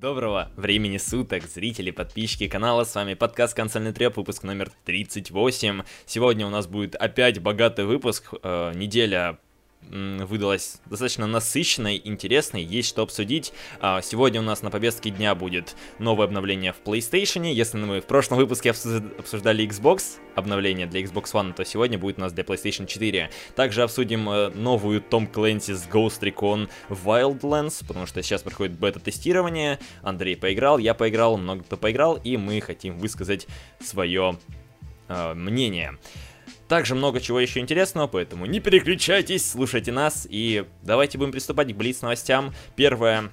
Доброго времени суток, зрители, подписчики канала, с вами подкаст «Консольный треп», выпуск номер 38. Сегодня у нас будет опять богатый выпуск, э, неделя выдалась достаточно насыщенной, интересной, есть что обсудить. А, сегодня у нас на повестке дня будет новое обновление в PlayStation. Если мы в прошлом выпуске обсуждали Xbox, обновление для Xbox One, то сегодня будет у нас для PlayStation 4. Также обсудим э, новую Tom Clancy's Ghost Recon Wildlands, потому что сейчас проходит бета-тестирование. Андрей поиграл, я поиграл, много кто поиграл, и мы хотим высказать свое э, мнение. Также много чего еще интересного, поэтому не переключайтесь, слушайте нас и давайте будем приступать к Блиц новостям. Первая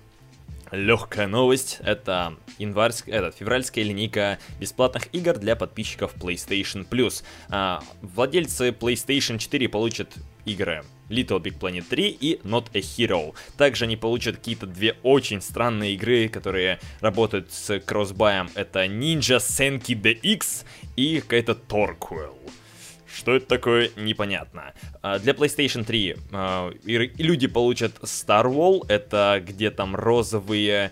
легкая новость это январск... этот, февральская линейка бесплатных игр для подписчиков PlayStation Plus. А, владельцы PlayStation 4 получат игры Little Big Planet 3 и Not a Hero. Также они получат какие-то две очень странные игры, которые работают с кроссбаем. Это Ninja Senki DX и какая-то Torquil. Что это такое, непонятно. А, для PlayStation 3 а, люди получат Star Wall, это где там розовые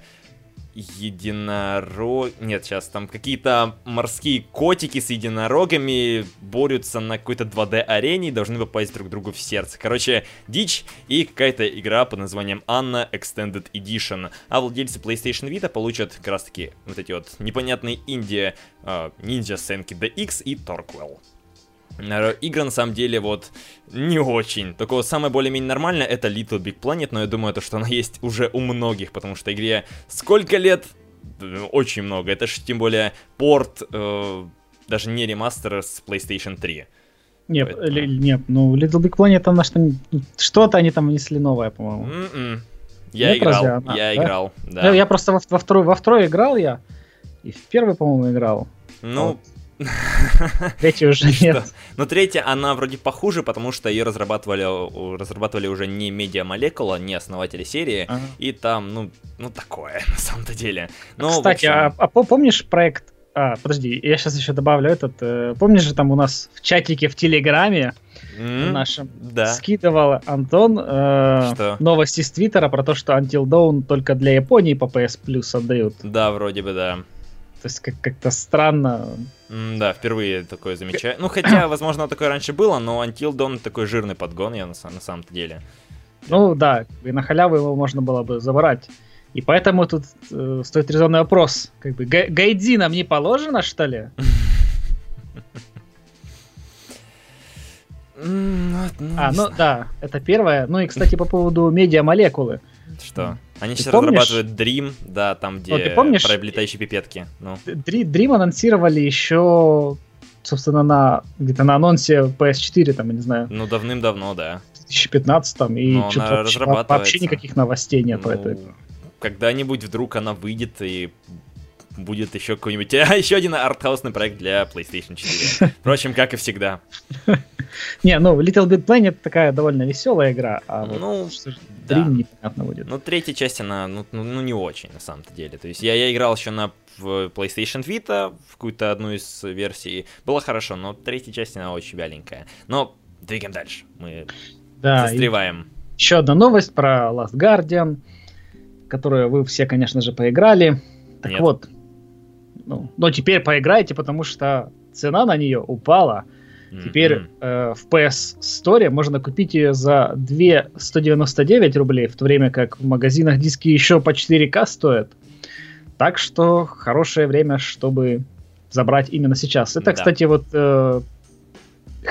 единорог... Нет, сейчас там какие-то морские котики с единорогами борются на какой-то 2D-арене и должны попасть друг другу в сердце. Короче, дичь и какая-то игра под названием Anna Extended Edition. А владельцы PlayStation Vita получат как раз-таки вот эти вот непонятные инди uh, Ninja Senki DX и Torquell. Игры на самом деле вот не очень. Только вот самое более-менее нормальное это Little Big Planet, но я думаю, то, что она есть уже у многих, потому что игре сколько лет? Очень много. Это же тем более порт, э, даже не ремастер с PlayStation 3. Нет, Поэтому... нет, ну Little Big Planet она что что-то они там внесли новое, по-моему. М-м. Я нет, играл, она, я да? играл, да. Я, я просто во, во второй, во второй играл я, и в первый, по-моему, играл. Ну, вот. Третья уже нет. Но третья, она вроде похуже, потому что ее разрабатывали, разрабатывали уже не Media Molecula, не основатели серии, ага. и там, ну, ну такое, на самом-то деле. Но, Кстати, общем... а, а помнишь проект... А, подожди, я сейчас еще добавлю этот... Э, помнишь же там у нас в чатике в Телеграме mm-hmm. нашем да. скидывал Антон э, новости с Твиттера про то, что Until Dawn только для Японии по PS Plus отдают. Да, вроде бы, да. То есть как- как-то странно. Mm, да, впервые такое замечаю. Ну, хотя, возможно, такое раньше было, но Until Dawn такой жирный подгон, я на, на самом-то деле. Ну да, и на халяву его можно было бы забрать. И поэтому тут э, стоит резонный вопрос. Как бы, гайди нам не положено, что ли? А, ну да, это первое. Ну и, кстати, по поводу медиа-молекулы. Что? Они сейчас разрабатывают Dream, да, там, где ну, помнишь, про летающие пипетки. Ну. Dream анонсировали еще, собственно, на где-то на анонсе PS4, там, я не знаю. Ну, давным-давно, да. В 2015 там, и что-то вообще, вообще никаких новостей нет ну, этой. Когда-нибудь вдруг она выйдет и будет еще какой-нибудь... А, еще один артхаусный проект для PlayStation 4. Впрочем, как и всегда. Не, ну, Little Big Planet такая довольно веселая игра, а вот ну, да. непонятно будет. Ну, третья часть, она, ну, ну, ну, не очень, на самом-то деле. То есть я, я играл еще на в PlayStation Vita, в какую-то одну из версий. Было хорошо, но третья часть, она очень вяленькая. Но двигаем дальше. Мы да, застреваем. Еще одна новость про Last Guardian, которую вы все, конечно же, поиграли. Так Нет. вот, ну, но теперь поиграйте, потому что цена на нее упала. Теперь mm-hmm. э, в PS Store можно купить ее за 2 199 рублей, в то время как в магазинах диски еще по 4К стоят. Так что хорошее время, чтобы забрать именно сейчас. Это, да. кстати, вот э,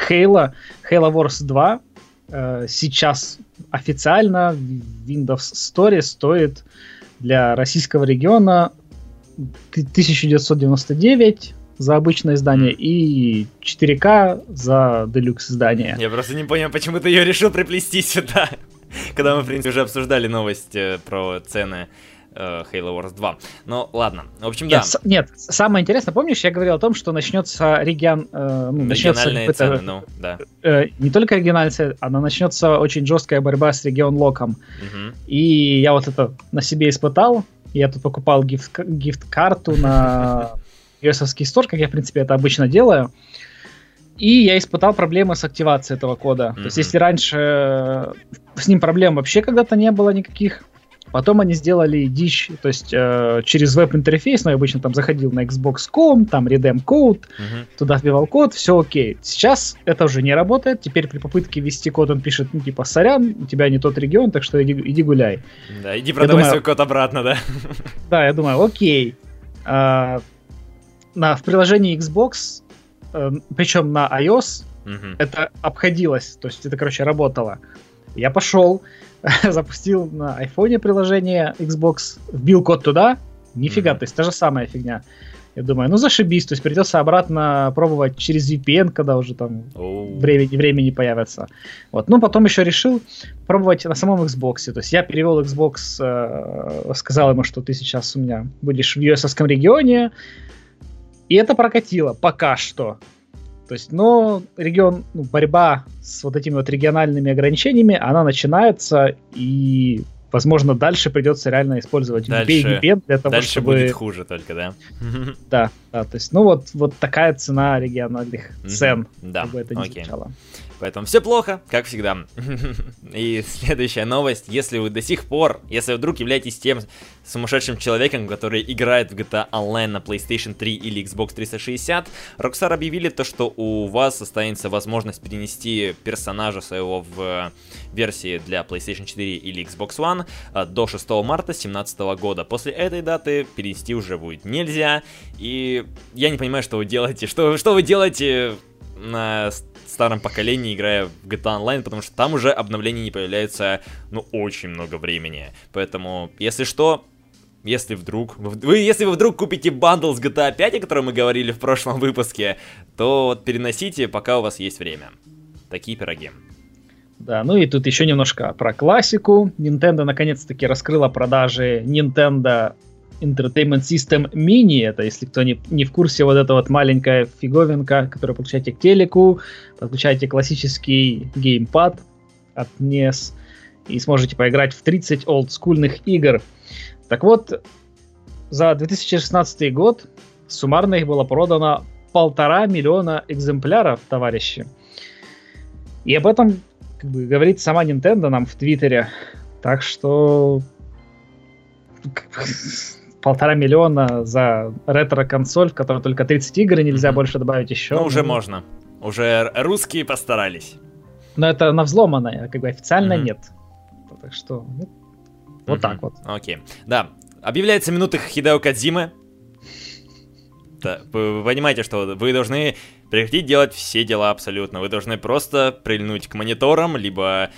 Halo, Halo Wars 2 э, сейчас официально в Windows Store стоит для российского региона 1999 за обычное издание и 4К за делюкс издание. Я просто не понял, почему ты ее решил приплести сюда, когда мы, в принципе, уже обсуждали новость э, про цены э, Halo Wars 2. Ну, ладно. В общем, нет, да. С- нет, самое интересное, помнишь, я говорил о том, что начнется регион... Э, ну, начнется цены, ну, да. Э, не только региональная она начнется очень жесткая борьба с регион локом. Угу. И я вот это на себе испытал. Я тут покупал гифт- гифт-карту на ios стор, как я, в принципе, это обычно делаю. И я испытал проблемы с активацией этого кода. Mm-hmm. То есть, если раньше с ним проблем вообще когда-то не было никаких, Потом они сделали дичь, то есть э, через веб-интерфейс, ну, я обычно там заходил на Xbox.com, там redeem код, uh-huh. туда вбивал код, все окей. Сейчас это уже не работает, теперь при попытке ввести код он пишет, ну, типа, сорян, у тебя не тот регион, так что иди, иди гуляй. Да, иди продавай думаю, свой код обратно, да? Да, я думаю, окей. А, на, в приложении Xbox, э, причем на iOS, uh-huh. это обходилось, то есть это, короче, работало. Я пошел, запустил на айфоне приложение Xbox, вбил код туда, нифига, mm-hmm. то есть та же самая фигня. Я думаю, ну зашибись, то есть придется обратно пробовать через VPN, когда уже там oh. времени, времени появится. Вот. Ну, потом еще решил пробовать на самом Xbox. То есть я перевел Xbox, э, сказал ему, что ты сейчас у меня будешь в US регионе, и это прокатило пока что. То есть, но регион, ну, борьба с вот этими вот региональными ограничениями, она начинается, и, возможно, дальше придется реально использовать дальше, VPN для того, дальше чтобы... будет хуже только, да? Да, да, то есть, ну вот, вот такая цена региональных цен, да, как бы это ни звучало. Поэтому все плохо, как всегда. И следующая новость. Если вы до сих пор, если вы вдруг являетесь тем сумасшедшим человеком, который играет в GTA Online на PlayStation 3 или Xbox 360, Rockstar объявили то, что у вас останется возможность перенести персонажа своего в версии для PlayStation 4 или Xbox One а, до 6 марта 2017 года. После этой даты перенести уже будет нельзя. И я не понимаю, что вы делаете. Что, что вы делаете на старом поколении, играя в GTA Online, потому что там уже обновлений не появляется, ну, очень много времени. Поэтому, если что, если вдруг, вы, если вы вдруг купите bundle с GTA 5, о котором мы говорили в прошлом выпуске, то вот переносите, пока у вас есть время. Такие пироги. Да, ну и тут еще немножко про классику. Nintendo наконец-таки раскрыла продажи Nintendo Entertainment System Mini. Это, если кто не, не в курсе, вот эта вот маленькая фиговинка, которую подключаете к телеку, подключаете классический геймпад от NES и сможете поиграть в 30 олдскульных игр. Так вот, за 2016 год суммарно их было продано полтора миллиона экземпляров, товарищи. И об этом как бы, говорит сама Nintendo нам в Твиттере. Так что полтора миллиона за ретро-консоль, в которой только 30 игр, и нельзя mm-hmm. больше добавить еще. Ну, уже можно. Уже русские постарались. Но это на взломанное, как бы официально mm-hmm. нет. Так что, ну, вот так вот. Окей. Okay. Да, объявляется минута Хидео Кадзимы. Да, вы понимаете, что вы должны прекратить делать все дела абсолютно. Вы должны просто прильнуть к мониторам, либо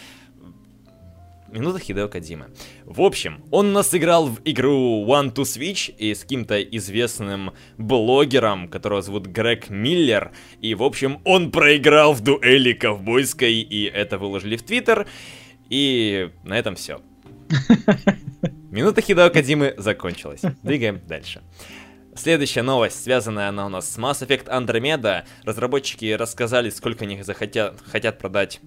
Минута Хидео Кадзимы. В общем, он нас играл в игру One to Switch и с каким-то известным блогером, которого зовут Грег Миллер. И, в общем, он проиграл в дуэли ковбойской, и это выложили в Твиттер. И на этом все. Минута Хидео Кадзимы закончилась. Двигаем дальше. Следующая новость, связанная она у нас с Mass Effect Andromeda. Разработчики рассказали, сколько они захотят, хотят продать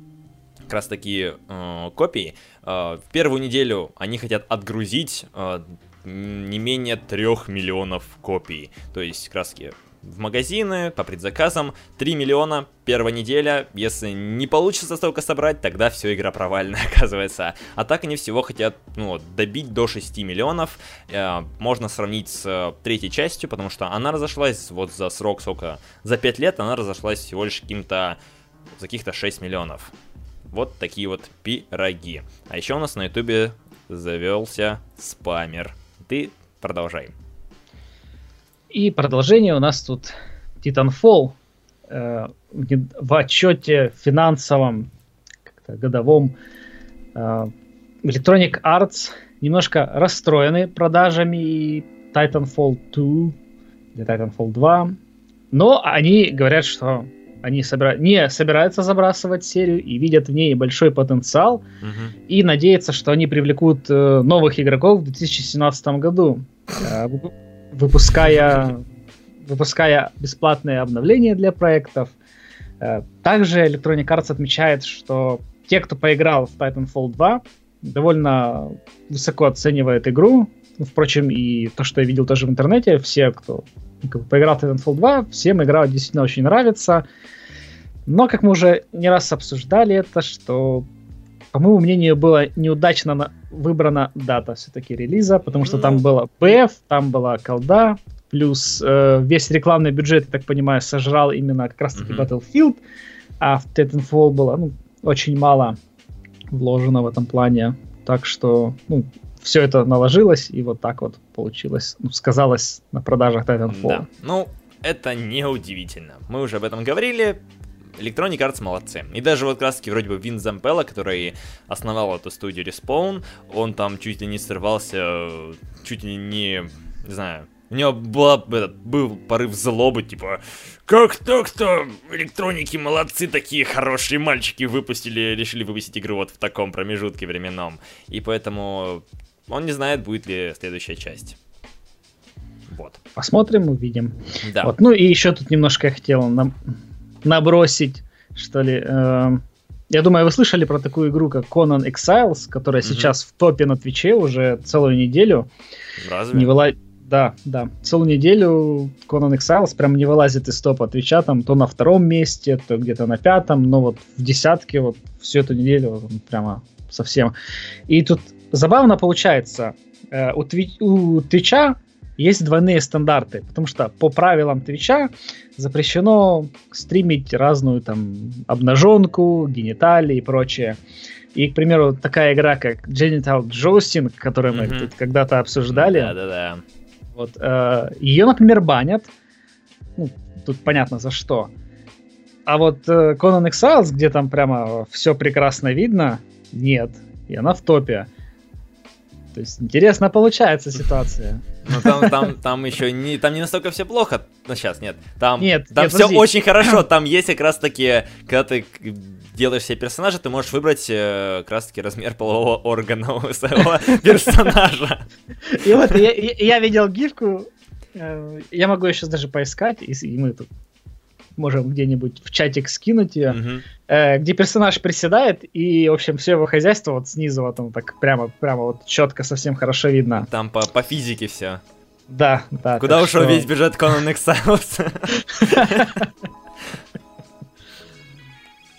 как раз такие э, копии. Э, в первую неделю они хотят отгрузить э, не менее 3 миллионов копий. То есть краски в магазины по предзаказам 3 миллиона первая неделя. Если не получится столько собрать, тогда все игра провальная оказывается. А так они всего хотят ну, добить до 6 миллионов. Э, можно сравнить с э, третьей частью, потому что она разошлась вот за срок, сколько, за 5 лет она разошлась всего лишь каким-то за каких-то 6 миллионов. Вот такие вот пироги. А еще у нас на ютубе завелся спамер. Ты продолжай. И продолжение у нас тут Titanfall э, в отчете финансовом, годовом э, Electronic Arts немножко расстроены продажами Titanfall 2 или Titanfall 2, но они говорят, что они собира... не собираются забрасывать серию и видят в ней большой потенциал угу. и надеются, что они привлекут э, новых игроков в 2017 году, э, выпуская, выпуская бесплатные обновления для проектов. Э, также Electronic Arts отмечает, что те, кто поиграл в Titanfall 2, довольно высоко оценивает игру. Впрочем, и то, что я видел тоже в интернете, все, кто как бы, поиграл в Titanfall 2, всем игра действительно очень нравится. Но, как мы уже не раз обсуждали это, что по моему мнению, была неудачно на... выбрана дата все-таки релиза, потому что там было BF, там была колда, плюс э, весь рекламный бюджет, я так понимаю, сожрал именно как раз-таки mm-hmm. Battlefield, а в Titanfall было ну, очень мало вложено в этом плане. Так что, ну, все это наложилось, и вот так вот получилось, ну, сказалось на продажах Titanfall. Да. Ну, это неудивительно. Мы уже об этом говорили. Electronic Arts молодцы. И даже вот таки вроде бы Вин Зампелла, который основал эту студию Respawn, он там чуть ли не срывался, чуть ли не, не знаю, у него была, этот, был порыв злобы, типа, как так-то? Электроники молодцы, такие хорошие мальчики выпустили, решили выпустить игру вот в таком промежутке временном. И поэтому он не знает, будет ли следующая часть. Вот. Посмотрим, увидим. Да. Вот. Ну и еще тут немножко я хотел нам набросить, что ли. Э, я думаю, вы слышали про такую игру, как Conan Exiles, которая угу. сейчас в топе на Твиче уже целую неделю. Разве? Не выла... Да, да. Целую неделю Conan Exiles прям не вылазит из топа Твича, там то на втором месте, то где-то на пятом, но вот в десятке вот всю эту неделю вот, прямо совсем. И тут забавно получается, э, у, Тви- у Твича есть двойные стандарты, потому что по правилам Твича запрещено стримить разную там обнаженку, гениталии и прочее. И, к примеру, такая игра, как Genital Jousting, которую мы mm-hmm. тут когда-то обсуждали. Да-да-да. Вот, э, ее, например, банят. Ну, тут понятно за что. А вот э, Conan Exiles, где там прямо все прекрасно видно, нет. И она в топе. То есть интересно получается ситуация. Ну там, там, там еще не, там не настолько все плохо. Ну сейчас нет, там, нет, там нет, все подожди. очень хорошо. Там есть как раз таки, когда ты делаешь себе персонажа, ты можешь выбрать э, как раз таки размер полового органа у своего персонажа. И вот я, я видел гифку, э, я могу ее сейчас даже поискать, и мы тут можем где-нибудь в чатик скинуть ее, угу. э, где персонаж приседает, и, в общем, все его хозяйство вот снизу вот он так прямо, прямо вот четко, совсем хорошо видно. Там по, по физике все. Да, да. Куда ушел что... весь бюджет Conan Exiles?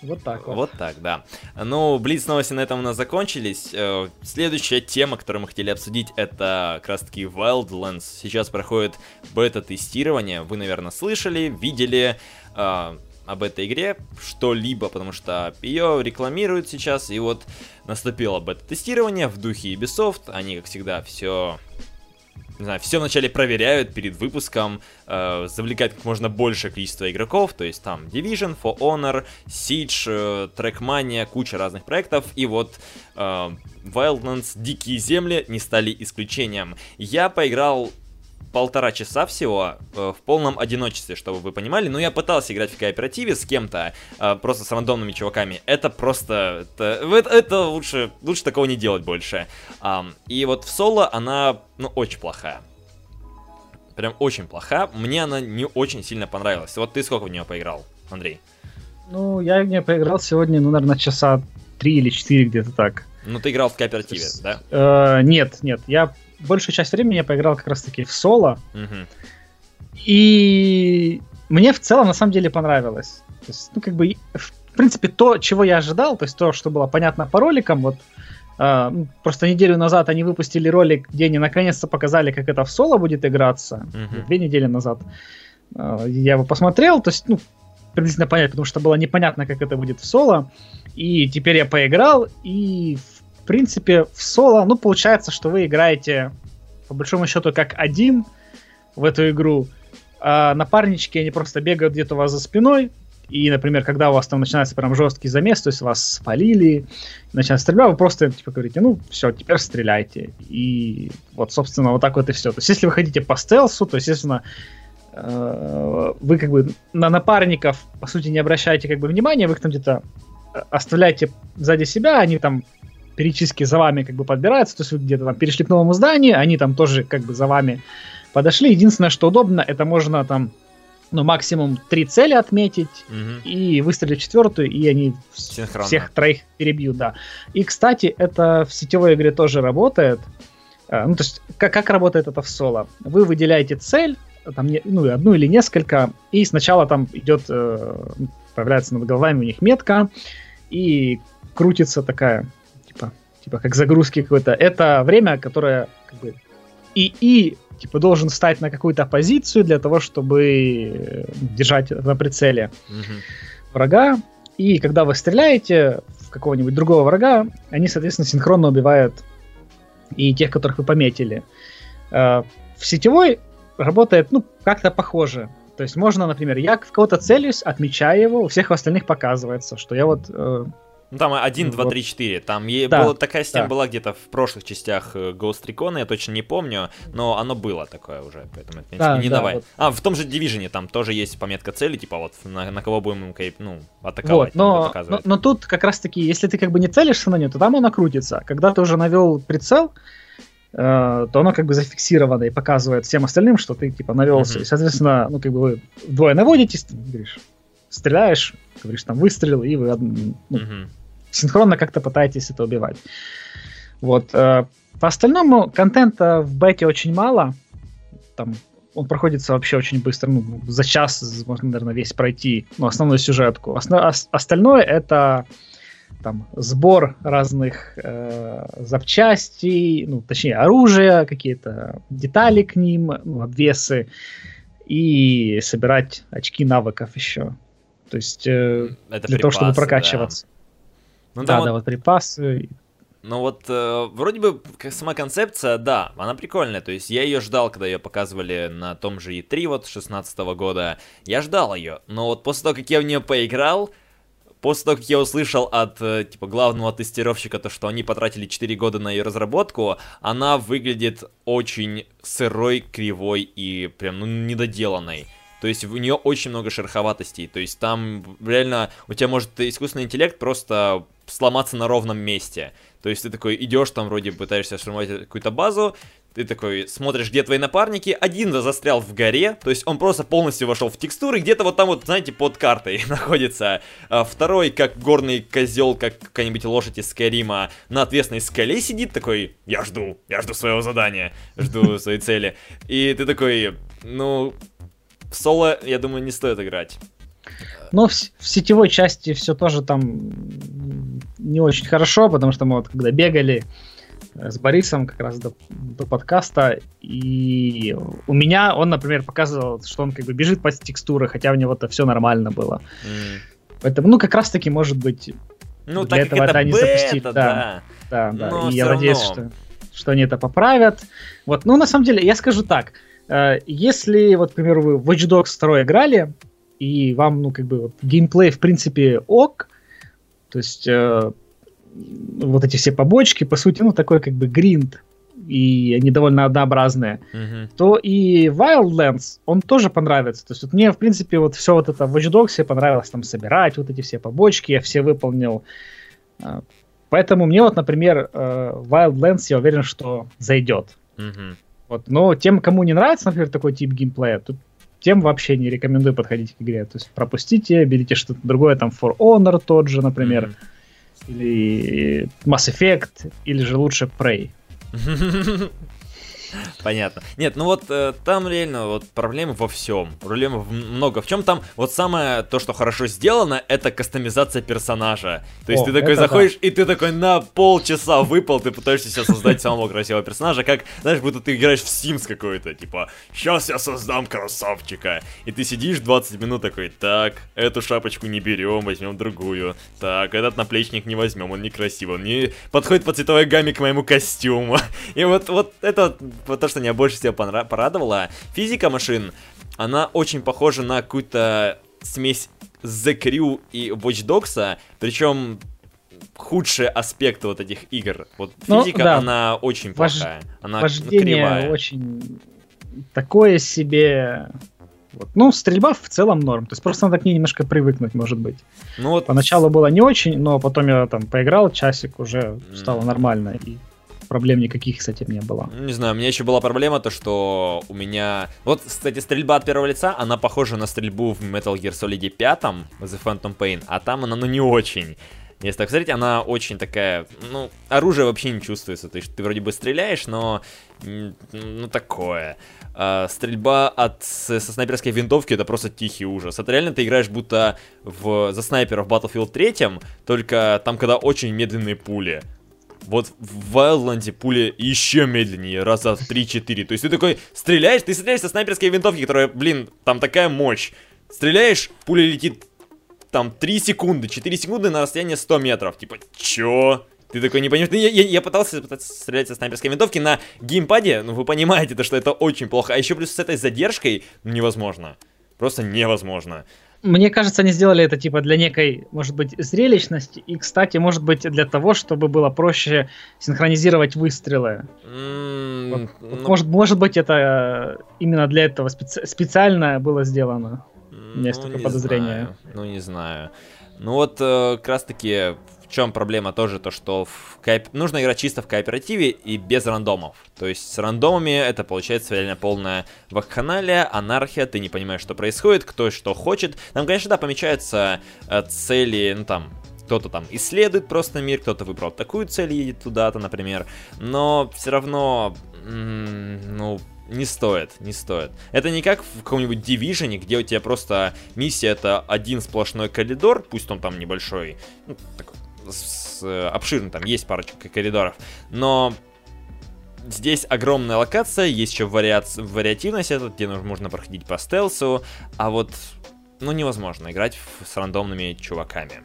Вот так вот. Вот так, да. Ну, Блиц новости на этом у нас закончились. Э, следующая тема, которую мы хотели обсудить, это как раз таки Wildlands. Сейчас проходит бета-тестирование. Вы, наверное, слышали, видели э, об этой игре что-либо, потому что ее рекламируют сейчас. И вот наступило бета-тестирование в духе Ubisoft. Они, как всегда, все не знаю, все вначале проверяют перед выпуском, э, завлекают как можно больше количество игроков, то есть там Division, For Honor, Siege, э, Trackmania, куча разных проектов, и вот э, Wildlands Дикие Земли не стали исключением. Я поиграл полтора часа всего э, в полном одиночестве, чтобы вы понимали. Но я пытался играть в кооперативе с кем-то, э, просто с рандомными чуваками. Это просто... Это, это, лучше, лучше такого не делать больше. Э, и вот в соло она, ну, очень плохая. Прям очень плохая. Мне она не очень сильно понравилась. Вот ты сколько в нее поиграл, Андрей? Ну, я в нее поиграл сегодня, ну, наверное, часа три или четыре где-то так. Ну, ты играл в кооперативе, да? Э, нет, нет, я большую часть времени я поиграл как раз-таки в соло. И мне в целом на самом деле понравилось. То есть, ну, как бы, в принципе, то, чего я ожидал, то есть то, что было понятно по роликам, вот Uh, просто неделю назад они выпустили ролик, где они наконец-то показали, как это в соло будет играться. Uh-huh. Две недели назад. Uh, я его посмотрел, то есть, ну, приблизительно понять, потому что было непонятно, как это будет в соло. И теперь я поиграл, и принципе, в соло, ну, получается, что вы играете, по большому счету, как один в эту игру. А напарнички, они просто бегают где-то у вас за спиной, и, например, когда у вас там начинается прям жесткий замес, то есть вас спалили, начинает стрелять, вы просто типа говорите, ну, все, теперь стреляйте. И вот, собственно, вот так вот и все. То есть, если вы хотите по стелсу, то, естественно, э, вы как бы на напарников, по сути, не обращаете как бы внимания, вы их там где-то э, оставляете сзади себя, они там периодически за вами как бы подбираются, то есть вы где-то там перешли к новому зданию, они там тоже как бы за вами подошли. Единственное, что удобно, это можно там ну, максимум три цели отметить угу. и выстрелить четвертую, и они Синхронно. всех троих перебьют, да. И, кстати, это в сетевой игре тоже работает. А, ну, то есть, как, как работает это в соло? Вы выделяете цель, там, ну, одну или несколько, и сначала там идет, э, появляется над головами у них метка, и крутится такая типа как загрузки какой-то, это время, которое как бы ИИ типа должен стать на какую-то позицию для того, чтобы э, держать на прицеле mm-hmm. врага. И когда вы стреляете в какого-нибудь другого врага, они, соответственно, синхронно убивают и тех, которых вы пометили. Э, в сетевой работает, ну, как-то похоже. То есть можно, например, я в кого-то целюсь, отмечаю его, у всех остальных показывается, что я вот э, ну там 1, 2, 3, 4. Там е- да, была, такая система да. была где-то в прошлых частях э, Ghost Recon, я точно не помню, но оно было такое уже, поэтому это, в принципе, да, не да, новое. Вот. А, в том же Division там тоже есть пометка цели, типа вот на, на кого будем ну, атаковать. Вот, но, но, но тут как раз-таки, если ты как бы не целишься на нее, то там оно крутится. Когда ты уже навел прицел, э, то оно как бы зафиксировано и показывает всем остальным, что ты типа навелся. Mm-hmm. И, соответственно, ну как бы вы вдвое наводитесь, ты говоришь, стреляешь, говоришь, там выстрелил, и вы ну, mm-hmm синхронно как-то пытаетесь это убивать. Вот. Э, по остальному контента в бете очень мало. Там он проходится вообще очень быстро. Ну, за час можно, наверное, весь пройти, ну, основную сюжетку. Осно- остальное это там сбор разных э, запчастей, ну, точнее, оружия, какие-то детали к ним, ну, обвесы, и собирать очки навыков еще. То есть э, это для припасы, того, чтобы прокачиваться. Да. Ну, да, да, вот припасы. Ну вот, э, вроде бы сама концепция, да, она прикольная. То есть я ее ждал, когда ее показывали на том же E3 вот 16 года. Я ждал ее. Но вот после того, как я в нее поиграл, после того, как я услышал от, э, типа, главного тестировщика, то, что они потратили 4 года на ее разработку, она выглядит очень сырой, кривой и прям, ну, недоделанной. То есть у нее очень много шероховатостей. То есть там реально у тебя может искусственный интеллект просто сломаться на ровном месте. То есть ты такой идешь там вроде пытаешься штурмовать какую-то базу, ты такой смотришь, где твои напарники, один застрял в горе, то есть он просто полностью вошел в текстуры, где-то вот там вот, знаете, под картой находится. А второй, как горный козел, как какая-нибудь лошадь из Скайрима, на ответственной скале сидит, такой, я жду, я жду своего задания, жду своей цели. И ты такой, ну, в соло, я думаю, не стоит играть. Но в, в сетевой части все тоже там не очень хорошо, потому что мы вот когда бегали э, с Борисом как раз до, до подкаста, и у меня он, например, показывал, что он как бы бежит по текстуре, хотя у него-то все нормально было. Mm. Поэтому, ну, как раз-таки, может быть, ну, для этого это, это они запустили. Да, да, да. да. И я надеюсь, что, что они это поправят. Вот, ну, на самом деле, я скажу так. Э, если, вот, к примеру, вы Watch Dogs 2 играли, и вам, ну, как бы, геймплей, в принципе, ок, то есть э, вот эти все побочки, по сути, ну, такой, как бы, гринд, и они довольно однообразные, mm-hmm. то и Wildlands, он тоже понравится. То есть вот мне, в принципе, вот все вот это в Watch Dogs понравилось там собирать, вот эти все побочки, я все выполнил. Э, поэтому мне вот, например, э, Wildlands, я уверен, что зайдет. Mm-hmm. Вот. Но тем, кому не нравится, например, такой тип геймплея, тут тем вообще не рекомендую подходить к игре. То есть пропустите, берите что-то другое, там For Honor тот же, например, mm-hmm. или Mass Effect, или же лучше Prey. Понятно. Нет, ну вот э, там реально вот проблемы во всем. Проблемы много. В чем там вот самое то, что хорошо сделано, это кастомизация персонажа. То есть О, ты такой заходишь, да. и ты такой на полчаса выпал, ты пытаешься себе создать самого красивого персонажа, как, знаешь, будто ты играешь в Sims какой-то, типа, сейчас я создам красавчика. И ты сидишь 20 минут такой, так, эту шапочку не берем, возьмем другую. Так, этот наплечник не возьмем, он некрасивый, он не подходит по цветовой гамме к моему костюму. И вот, вот это вот то, что меня больше всего порадовало, физика машин, она очень похожа на какую-то смесь The Crew и Watch Dogs, причем худшие аспекты вот этих игр. Вот ну, физика, да. она очень Вож... плохая. Она Вождение кривая. очень такое себе. Вот. Ну, стрельба в целом норм. То есть просто надо к ней немножко привыкнуть, может быть. Ну, вот... Поначалу было не очень, но потом я там поиграл, часик уже стало mm. нормально. И проблем никаких с этим не было. Не знаю, у меня еще была проблема, то что у меня... Вот, кстати, стрельба от первого лица, она похожа на стрельбу в Metal Gear Solid 5, The Phantom Pain, а там она, ну, не очень. Если так смотреть, она очень такая, ну, оружие вообще не чувствуется. То есть ты вроде бы стреляешь, но, ну, такое. А, стрельба от, со снайперской винтовки это просто тихий ужас. Это реально ты играешь будто в, за снайпера в Battlefield 3, только там, когда очень медленные пули. Вот в Wildlands пуля еще медленнее, раза в 3-4. То есть ты такой стреляешь, ты стреляешь со снайперской винтовки, которая, блин, там такая мощь. Стреляешь, пуля летит там 3 секунды, 4 секунды на расстояние 100 метров. Типа, чё? Ты такой не понимаешь. Ну, я, я, я пытался, пытался стрелять со снайперской винтовки на геймпаде, ну вы понимаете, то, что это очень плохо. А еще плюс с этой задержкой невозможно. Просто невозможно. Мне кажется, они сделали это типа для некой, может быть, зрелищности. И, кстати, может быть, для того, чтобы было проще синхронизировать выстрелы. Mm, вот, ну... может, может быть, это именно для этого специ- специально было сделано. У меня есть ну, такое подозрение. Знаю. Ну, не знаю. Ну вот, э, как раз таки, в чем проблема тоже, то что в кооп... нужно играть чисто в кооперативе и без рандомов. То есть с рандомами это получается реально полная вакханалия, анархия, ты не понимаешь, что происходит, кто что хочет. Там, конечно, да, помечаются э, цели, ну там, кто-то там исследует просто мир, кто-то выбрал такую цель, едет туда-то, например. Но все равно, ну, не стоит, не стоит. Это не как в каком-нибудь Division, где у тебя просто миссия это один сплошной коридор, пусть он там небольшой, ну, такой с, обширный, там есть парочка коридоров, но здесь огромная локация, есть еще вариа... вариативность, этот, где можно проходить по стелсу, а вот, ну, невозможно играть в, с рандомными чуваками.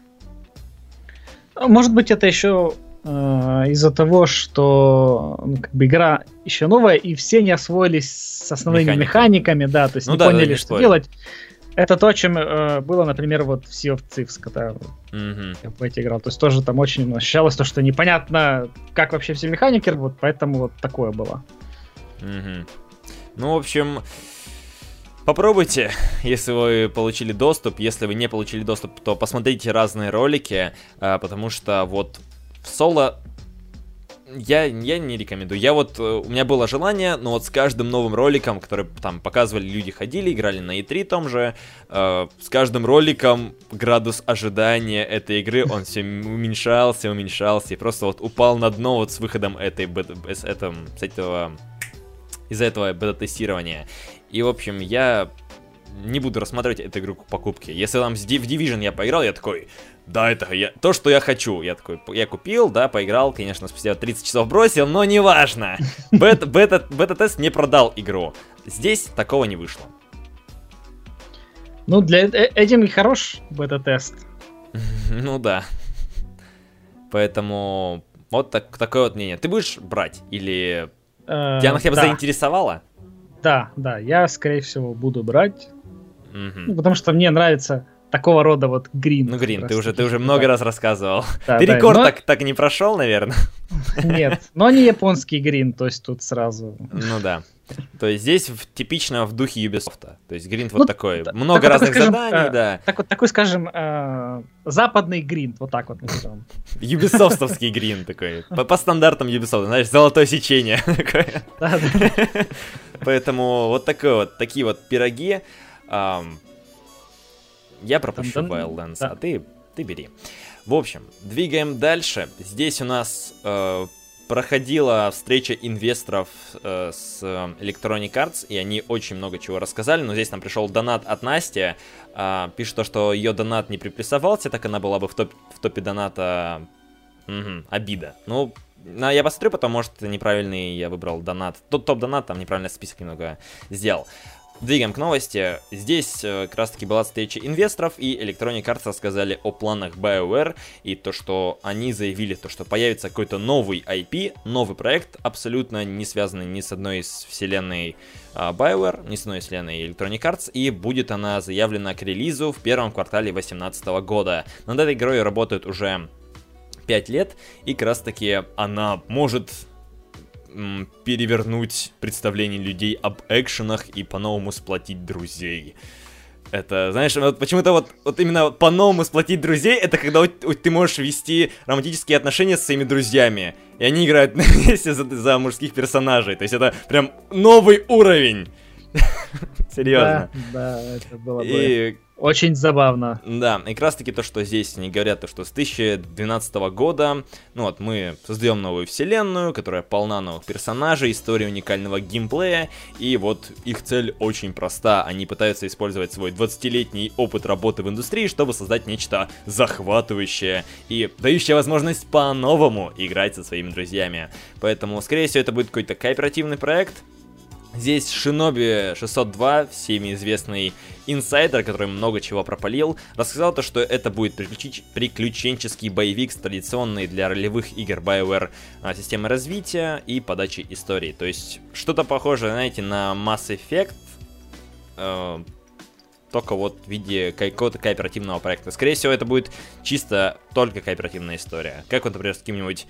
Может быть, это еще э, из-за того, что ну, как бы игра еще новая, и все не освоились с основными Механика. механиками, да, то есть ну, не да, поняли, да, что спорю. делать. Это то, чем э, было, например, вот в Sea of Thieves, когда mm-hmm. я в эти играл. То есть тоже там очень ощущалось то, что непонятно, как вообще все механики работают, поэтому вот такое было. Mm-hmm. Ну, в общем, попробуйте, если вы получили доступ. Если вы не получили доступ, то посмотрите разные ролики, э, потому что вот в соло я, я не рекомендую. Я вот, э, у меня было желание, но вот с каждым новым роликом, который там показывали, люди ходили, играли на E3 том же, э, с каждым роликом градус ожидания этой игры, он все уменьшался, уменьшался, и просто вот упал на дно вот с выходом этой, с, этом, с этого, из-за этого бета-тестирования. И, в общем, я не буду рассматривать эту игру покупки. Если там в Division я поиграл, я такой, да, это я, то, что я хочу. Я такой, я купил, да, поиграл, конечно, спустя 30 часов бросил, но неважно. Бета-тест бета, бета не продал игру. Здесь такого не вышло. Ну, для э, этим и хорош бета-тест. ну да. Поэтому вот так, такое вот мнение. Ты будешь брать? Или э, тебя она хотя бы заинтересовала? Да, да, я, скорее всего, буду брать. Ну, потому что мне нравится такого рода вот грин. Ну, грин, ты уже, ты уже много да. раз рассказывал. Да, ты да, рекорд но... так, так не прошел, наверное? Нет, но не японский грин, то есть тут сразу... Ну да. То есть здесь в, типично в духе Ubisoft. То есть гринд ну, вот такой. Да, много так, разных скажем, заданий, э, да. Так вот, такой, скажем, э, западный гринд, вот так вот назовем. Юбисофтовский гринд такой. По, по стандартам Ubisoft, знаешь, золотое сечение. Поэтому вот такое вот, такие вот пироги. Я пропущу Wildlands, да. а ты, ты бери. В общем, двигаем дальше. Здесь у нас э, проходила встреча инвесторов э, с Electronic Arts, и они очень много чего рассказали, но здесь нам пришел донат от Насти. Э, пишет то, что ее донат не припрессовался, так она была бы в, топ, в топе доната угу, обида. Ну, на, я посмотрю, потом, может, неправильный я выбрал донат. Тот топ-донат, там неправильный список немного сделал. Двигаем к новости. Здесь э, как раз таки была встреча инвесторов, и Electronic Arts рассказали о планах BioWare, и то, что они заявили, то, что появится какой-то новый IP, новый проект, абсолютно не связанный ни с одной из вселенной э, BioWare, ни с одной из вселенной Electronic Arts, и будет она заявлена к релизу в первом квартале 2018 года. Над этой игрой работают уже 5 лет, и как раз таки она может перевернуть представление людей об экшенах и по-новому сплотить друзей. Это, знаешь, вот почему-то вот, вот именно по-новому сплотить друзей, это когда вот, вот ты можешь вести романтические отношения с своими друзьями, и они играют вместе за, за мужских персонажей. То есть это прям новый уровень. Серьезно. Да, да, это было бы и... очень забавно. Да, и как раз таки то, что здесь они говорят, то, что с 2012 года, ну вот, мы создаем новую вселенную, которая полна новых персонажей, истории уникального геймплея, и вот их цель очень проста. Они пытаются использовать свой 20-летний опыт работы в индустрии, чтобы создать нечто захватывающее и дающее возможность по-новому играть со своими друзьями. Поэтому, скорее всего, это будет какой-то кооперативный проект, Здесь Шиноби 602, всеми известный инсайдер, который много чего пропалил, рассказал то, что это будет приключенческий боевик с традиционной для ролевых игр BioWare а, системой развития и подачи истории. То есть что-то похожее, знаете, на Mass Effect, э, только вот в виде какого-то кооперативного проекта. Скорее всего, это будет чисто только кооперативная история. Как вот, например, с каким-нибудь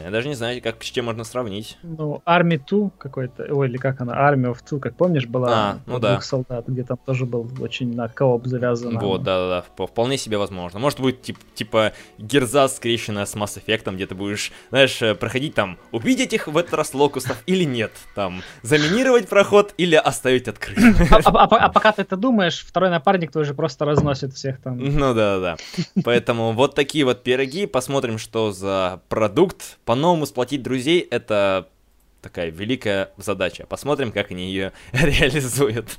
я даже не знаю, как с чем можно сравнить. Ну, Army 2 какой-то, ой, или как она, Army of Two, как помнишь, была а, ну да. двух солдат, где там тоже был очень на кооп завязан. Вот, да-да-да, вполне себе возможно. Может быть, тип, типа Герза скрещенная с Mass Effect, где ты будешь, знаешь, э, проходить там, увидеть их в этот раз локусов или нет, там, заминировать проход или оставить открытым. А, а, а, а пока ты это думаешь, второй напарник твой же просто разносит всех там. Ну да-да-да. Поэтому вот такие вот пироги, посмотрим, что за продукт по-новому сплотить друзей — это такая великая задача. Посмотрим, как они ее реализуют.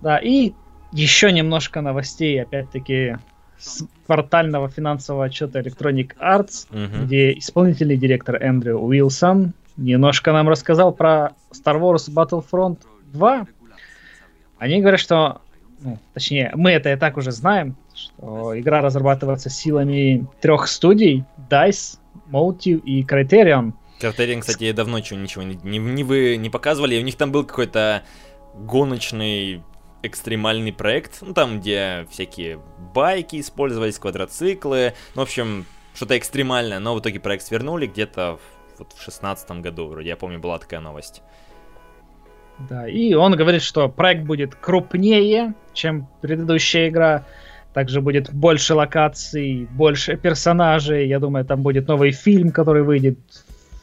Да, и еще немножко новостей, опять-таки, с квартального финансового отчета Electronic Arts, uh-huh. где исполнительный директор Эндрю Уилсон немножко нам рассказал про Star Wars Battlefront 2. Они говорят, что ну, точнее, мы это и так уже знаем, что игра разрабатывается силами трех студий, DICE, Motive и Criterion. Criterion, кстати, давно ничего, ничего не, не, не, вы не показывали, у них там был какой-то гоночный экстремальный проект, ну там, где всякие байки использовались, квадроциклы, ну, в общем, что-то экстремальное, но в итоге проект свернули где-то в, вот в шестнадцатом году, вроде, я помню, была такая новость. Да, и он говорит, что проект будет крупнее, чем предыдущая игра. Также будет больше локаций, больше персонажей. Я думаю, там будет новый фильм, который выйдет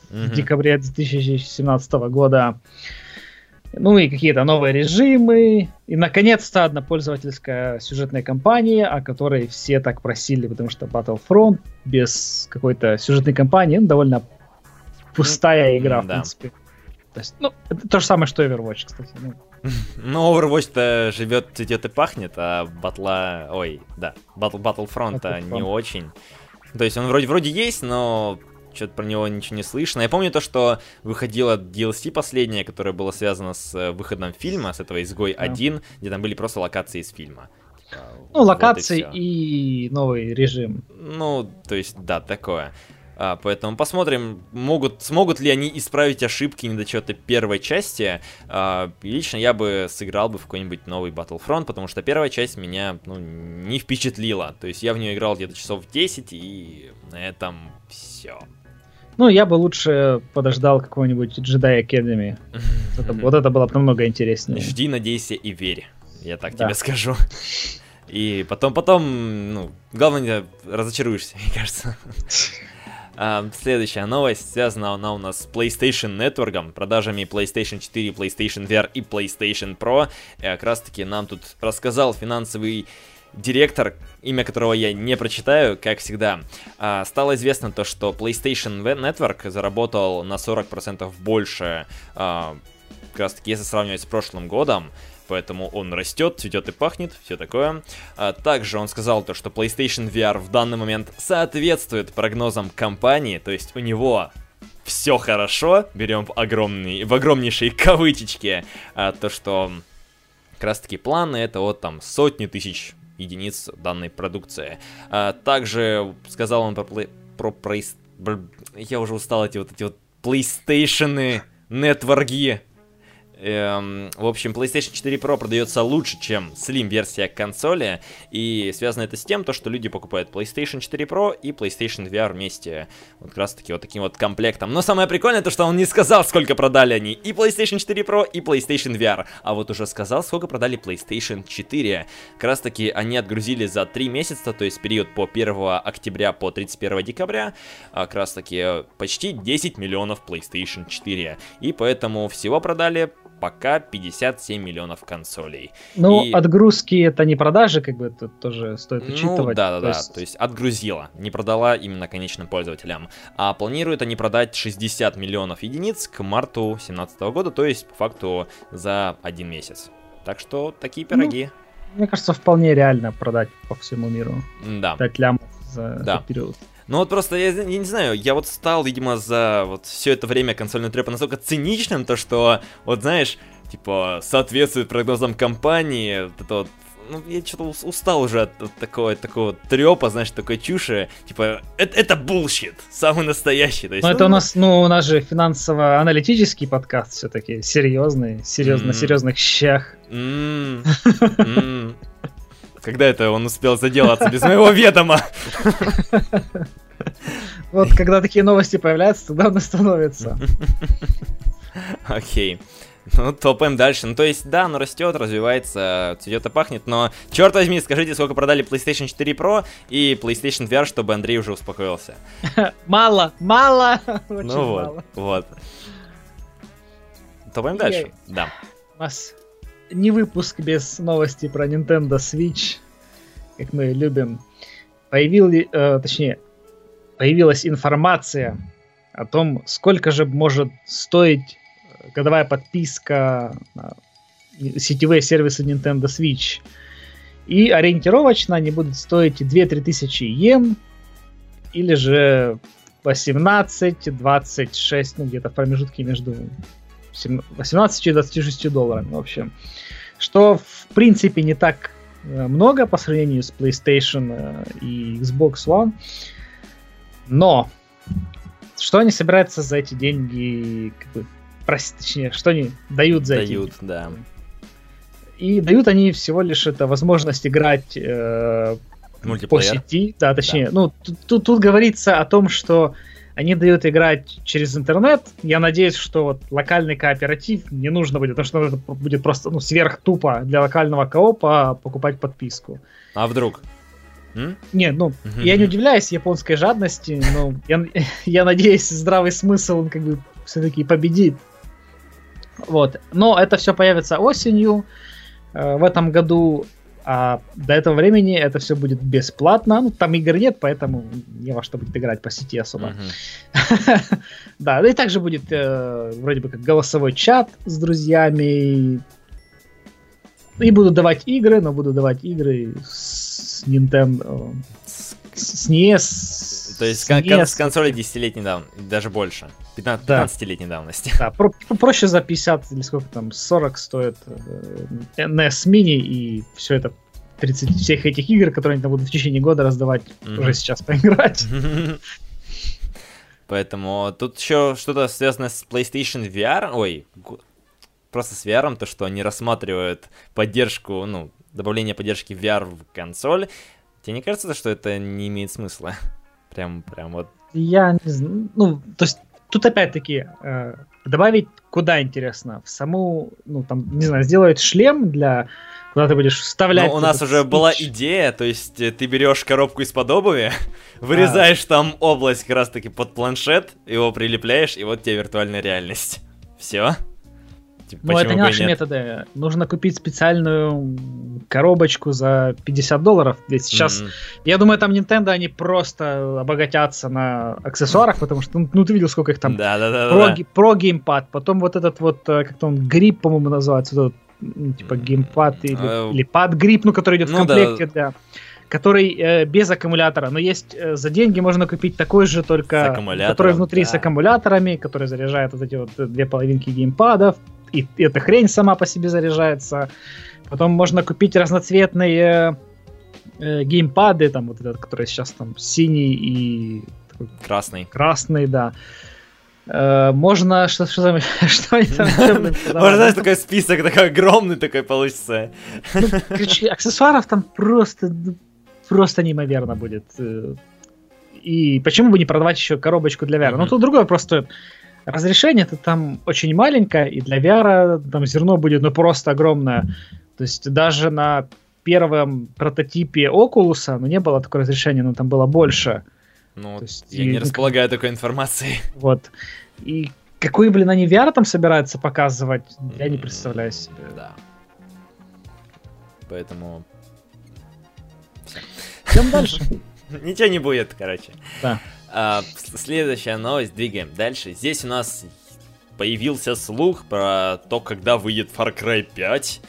mm-hmm. в декабре 2017 года. Ну и какие-то новые режимы. И, наконец-то, одна пользовательская сюжетная кампания, о которой все так просили, потому что Battlefront без какой-то сюжетной кампании ну, довольно пустая игра, mm-hmm, в принципе. Да. То есть, ну, это то же самое, что Overwatch, кстати. Ну, ну Overwatch-то живет, цветет и пахнет, а батла... Ой, да, Battle, Battlefront, Battlefront. не очень. То есть он вроде, вроде есть, но что-то про него ничего не слышно. Я помню то, что выходила DLC последняя, которая была связана с э, выходом фильма, с этого «Изгой 1», да. где там были просто локации из фильма. Ну, вот локации и, и новый режим. Ну, то есть, да, такое. А, поэтому посмотрим, могут, смогут ли они исправить ошибки недочеты первой части. А, лично я бы сыграл бы в какой-нибудь новый Battlefront, потому что первая часть меня ну, не впечатлила. То есть я в нее играл где-то часов 10, и на этом все. Ну, я бы лучше подождал какого-нибудь Jedi Academy. это, вот это было бы намного интереснее. Жди, надейся и верь. Я так да. тебе скажу. И потом, потом, ну, главное, не разочаруешься, мне кажется. Следующая новость связана она у нас с PlayStation Network, продажами PlayStation 4, PlayStation VR и PlayStation Pro. И как раз таки нам тут рассказал финансовый директор, имя которого я не прочитаю, как всегда, uh, стало известно то, что PlayStation Network заработал на 40% больше, uh, как раз таки, если сравнивать с прошлым годом поэтому он растет, цветет и пахнет, все такое. А также он сказал то, что PlayStation VR в данный момент соответствует прогнозам компании, то есть у него все хорошо, берем в, огромный, в огромнейшие кавычечки, а, то, что как раз таки планы это вот там сотни тысяч единиц данной продукции. А, также сказал он про, про, про, про я уже устал эти вот эти вот PlayStation нетворги Эм, в общем, PlayStation 4 Pro продается лучше, чем Slim-версия консоли, и связано это с тем, то, что люди покупают PlayStation 4 Pro и PlayStation VR вместе, вот как раз таки вот таким вот комплектом. Но самое прикольное то, что он не сказал, сколько продали они. И PlayStation 4 Pro, и PlayStation VR, а вот уже сказал, сколько продали PlayStation 4. Как раз таки они отгрузили за 3 месяца, то есть период по 1 октября по 31 декабря, а как раз таки почти 10 миллионов PlayStation 4, и поэтому всего продали пока 57 миллионов консолей. Ну, и... отгрузки это не продажи, как бы это тоже стоит ну учитывать. Ну, да, да, да. Есть... То есть отгрузила, не продала именно конечным пользователям. А планируют они продать 60 миллионов единиц к марту 2017 года, то есть по факту за один месяц. Так что такие ну, пироги. Ну, мне кажется, вполне реально продать по всему миру. Да. 5 лямов за да. этот период. Ну вот просто, я, я не знаю, я вот стал, видимо, за вот все это время консольного трепа настолько циничным, то что, вот знаешь, типа, соответствует прогнозам компании, вот это вот ну, я что-то устал уже от, от такого, такого трепа, знаешь, такой чуши. Типа, это, это bullshit, самый настоящий. То есть, ну, это у нас, ну, у нас же финансово-аналитический подкаст все-таки, серьезный, серьезно, mm. серьезных щах. Когда это он успел заделаться без моего ведома? Вот когда такие новости появляются, тогда он становится. Окей. Ну, топаем дальше. Ну, то есть, да, оно растет, развивается, цветет и пахнет, но, черт возьми, скажите, сколько продали PlayStation 4 Pro и PlayStation VR, чтобы Андрей уже успокоился. Мало, мало, очень Ну вот, мало. вот. Топаем дальше, да. У нас не выпуск без новости про Nintendo Switch, как мы любим. Появил, э, точнее, появилась информация о том, сколько же может стоить э, годовая подписка на сетевые сервисы Nintendo Switch. И ориентировочно они будут стоить 2-3 тысячи йен, или же 18-26, ну где-то в промежутке между 18 и 26 долларами, в общем. Что, в принципе, не так э, много по сравнению с PlayStation э, и Xbox One. Но что они собираются за эти деньги, как бы, прости, точнее, что они дают за дают, эти деньги? да. И дают они всего лишь это возможность играть э, по сети, да, точнее, да. ну тут, тут, тут говорится о том, что они дают играть через интернет. Я надеюсь, что вот локальный кооператив не нужно будет, потому что это будет просто ну, сверх тупо для локального коопа покупать подписку. А вдруг? М? Не, ну, я не удивляюсь японской жадности, но я, я надеюсь, здравый смысл он как бы все-таки победит. Вот. Но это все появится осенью. Э, в этом году а до этого времени это все будет бесплатно. Ну, там игр нет, поэтому не во что будет играть по сети особо. Да, и также будет э, вроде бы как голосовой чат с друзьями. И буду давать игры, но буду давать игры с Nintendo, с NES. То есть с, NES, с консоли 10-летней давности, даже больше. 15-летней да. давности. Да, про- проще за 50 или сколько там, 40 стоит э, NES Mini, и все это 30 всех этих игр, которые они там будут в течение года раздавать, mm-hmm. уже сейчас поиграть. Поэтому тут еще что-то связано с PlayStation VR, ой, просто с VR, то, что они рассматривают поддержку, ну, добавление поддержки VR в консоль. Тебе не кажется, что это не имеет смысла? Прям, прям вот. Я не знаю. Ну, то есть Тут опять-таки э, добавить куда интересно? В саму, ну там, не знаю, сделают шлем для куда ты будешь вставлять. Ну, у нас уже спич. была идея, то есть э, ты берешь коробку из-под обуви, вырезаешь а. там область как раз-таки под планшет, его прилепляешь, и вот тебе виртуальная реальность. Все. Типа, Но это не наши нет? методы. Нужно купить специальную коробочку за 50 долларов. Ведь сейчас, mm-hmm. я думаю, там Nintendo, они просто обогатятся на аксессуарах, потому что, ну, ты видел, сколько их там. Да, да, да. Про, да. про геймпад, потом вот этот вот, э, как-то он, грипп, по-моему, называется, вот этот, ну, типа геймпад или, uh, или пад грипп, ну, который идет ну, в комплекте да. для который э, без аккумулятора, но есть э, за деньги можно купить такой же, только который внутри да. с аккумуляторами, который заряжает вот эти вот две половинки геймпадов, и эта хрень сама по себе заряжается. Потом можно купить разноцветные э, геймпады, там вот этот, который сейчас там синий и красный. Красный, да. Э, можно что что там что они там Можно знаешь такой список такой огромный такой получится. Ну, короче, аксессуаров там просто ну, просто неимоверно будет. Э, и почему бы не продавать еще коробочку для VR? Mm-hmm. Ну тут другой вопрос стоит. Разрешение-то там очень маленькое, и для VR там зерно будет ну просто огромное. То есть даже на первом прототипе Oculus, ну не было такого разрешения, но там было больше. Ну, есть, я и, не располагаю такой информацией. Вот. И какой, блин, они VR там собираются показывать, я не представляю себе. Да. Поэтому... Идем дальше. Ничего не будет, короче. Да. А, следующая новость, двигаем дальше. Здесь у нас появился слух про то, когда выйдет Far Cry 5.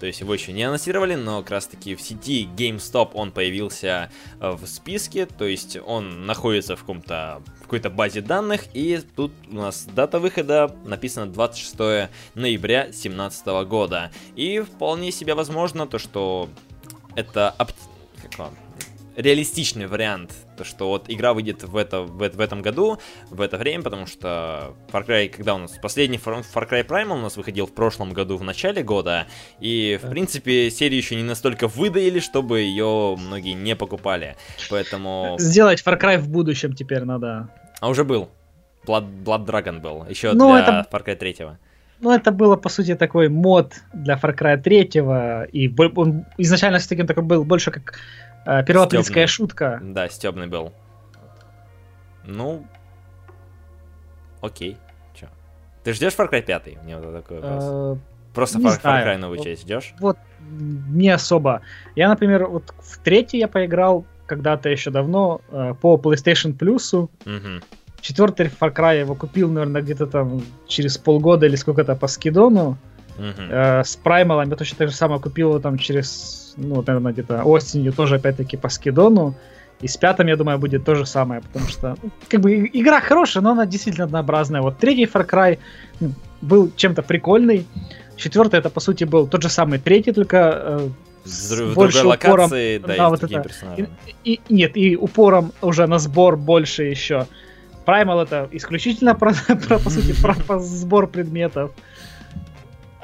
То есть его еще не анонсировали, но как раз таки в сети GameStop он появился э, в списке, то есть он находится в каком-то в какой-то базе данных, и тут у нас дата выхода написана 26 ноября 2017 года. И вполне себе возможно то, что это оп... как вам? Реалистичный вариант, то что вот игра выйдет в, это, в, в этом году, в это время, потому что Far Cry, когда у нас последний Far Cry Primal у нас выходил в прошлом году, в начале года, и в принципе серию еще не настолько выдаили, чтобы ее многие не покупали, поэтому... Сделать Far Cry в будущем теперь надо. А уже был. Blood, Blood Dragon был, еще ну, для это... Far Cry 3. Ну, это было, по сути, такой мод для Far Cry 3, и он изначально все-таки такой был больше как первоапрельская шутка. Да, стебный был. Ну, окей. Чё? Ты ждешь Far Cry 5? Мне вот такой вопрос. Э, Просто Far, Far Cry новую часть ждешь? Вот, не особо. Я, например, вот в третий я поиграл когда-то еще давно э, по PlayStation Plus. Угу. Четвертый Far Cry его купил, наверное, где-то там через полгода или сколько-то по скидону. Uh-huh. Э, с Primal я точно так же самое купил там через, ну, наверное, где-то осенью, тоже опять-таки по скидону. И с пятым, я думаю, будет то же самое, потому что, ну, как бы, игра хорошая, но она действительно однообразная. Вот третий Far Cry ну, был чем-то прикольный. Четвертый, это, по сути, был тот же самый третий, только э, с в больше другой упором, локации, да, да вот это. И, и, нет, и упором уже на сбор больше еще. Primal это исключительно про, про по сути, про, про сбор предметов.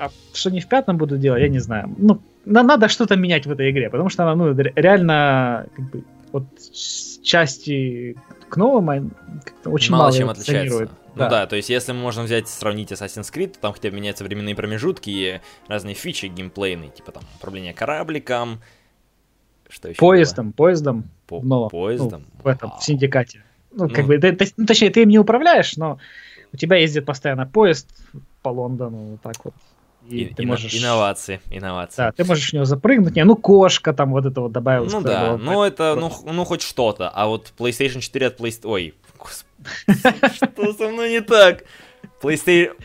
А что не в пятом буду делать, я не знаю. Ну, надо что-то менять в этой игре, потому что она, ну, реально, как бы, вот части к новому очень мало, мало чем отличается. Ну да. то есть если мы можем взять, сравнить Assassin's Creed, то там хотя бы меняются временные промежутки и разные фичи геймплейные, типа там управление корабликом, что еще Поездом, было? поездом. По но, поездом? Ну, в этом, Вау. в синдикате. Ну, ну, как бы, ты, ну, точнее, ты им не управляешь, но у тебя ездит постоянно поезд по Лондону, вот так вот. И, и ты можешь... Инновации, инновации. Да, ты можешь в него запрыгнуть. Не, ну кошка там вот это вот добавилась. Ну да, ну это, ну, ну хоть что-то. А вот PlayStation 4 от PlayStation... Ой, что со мной не так? PlayStation...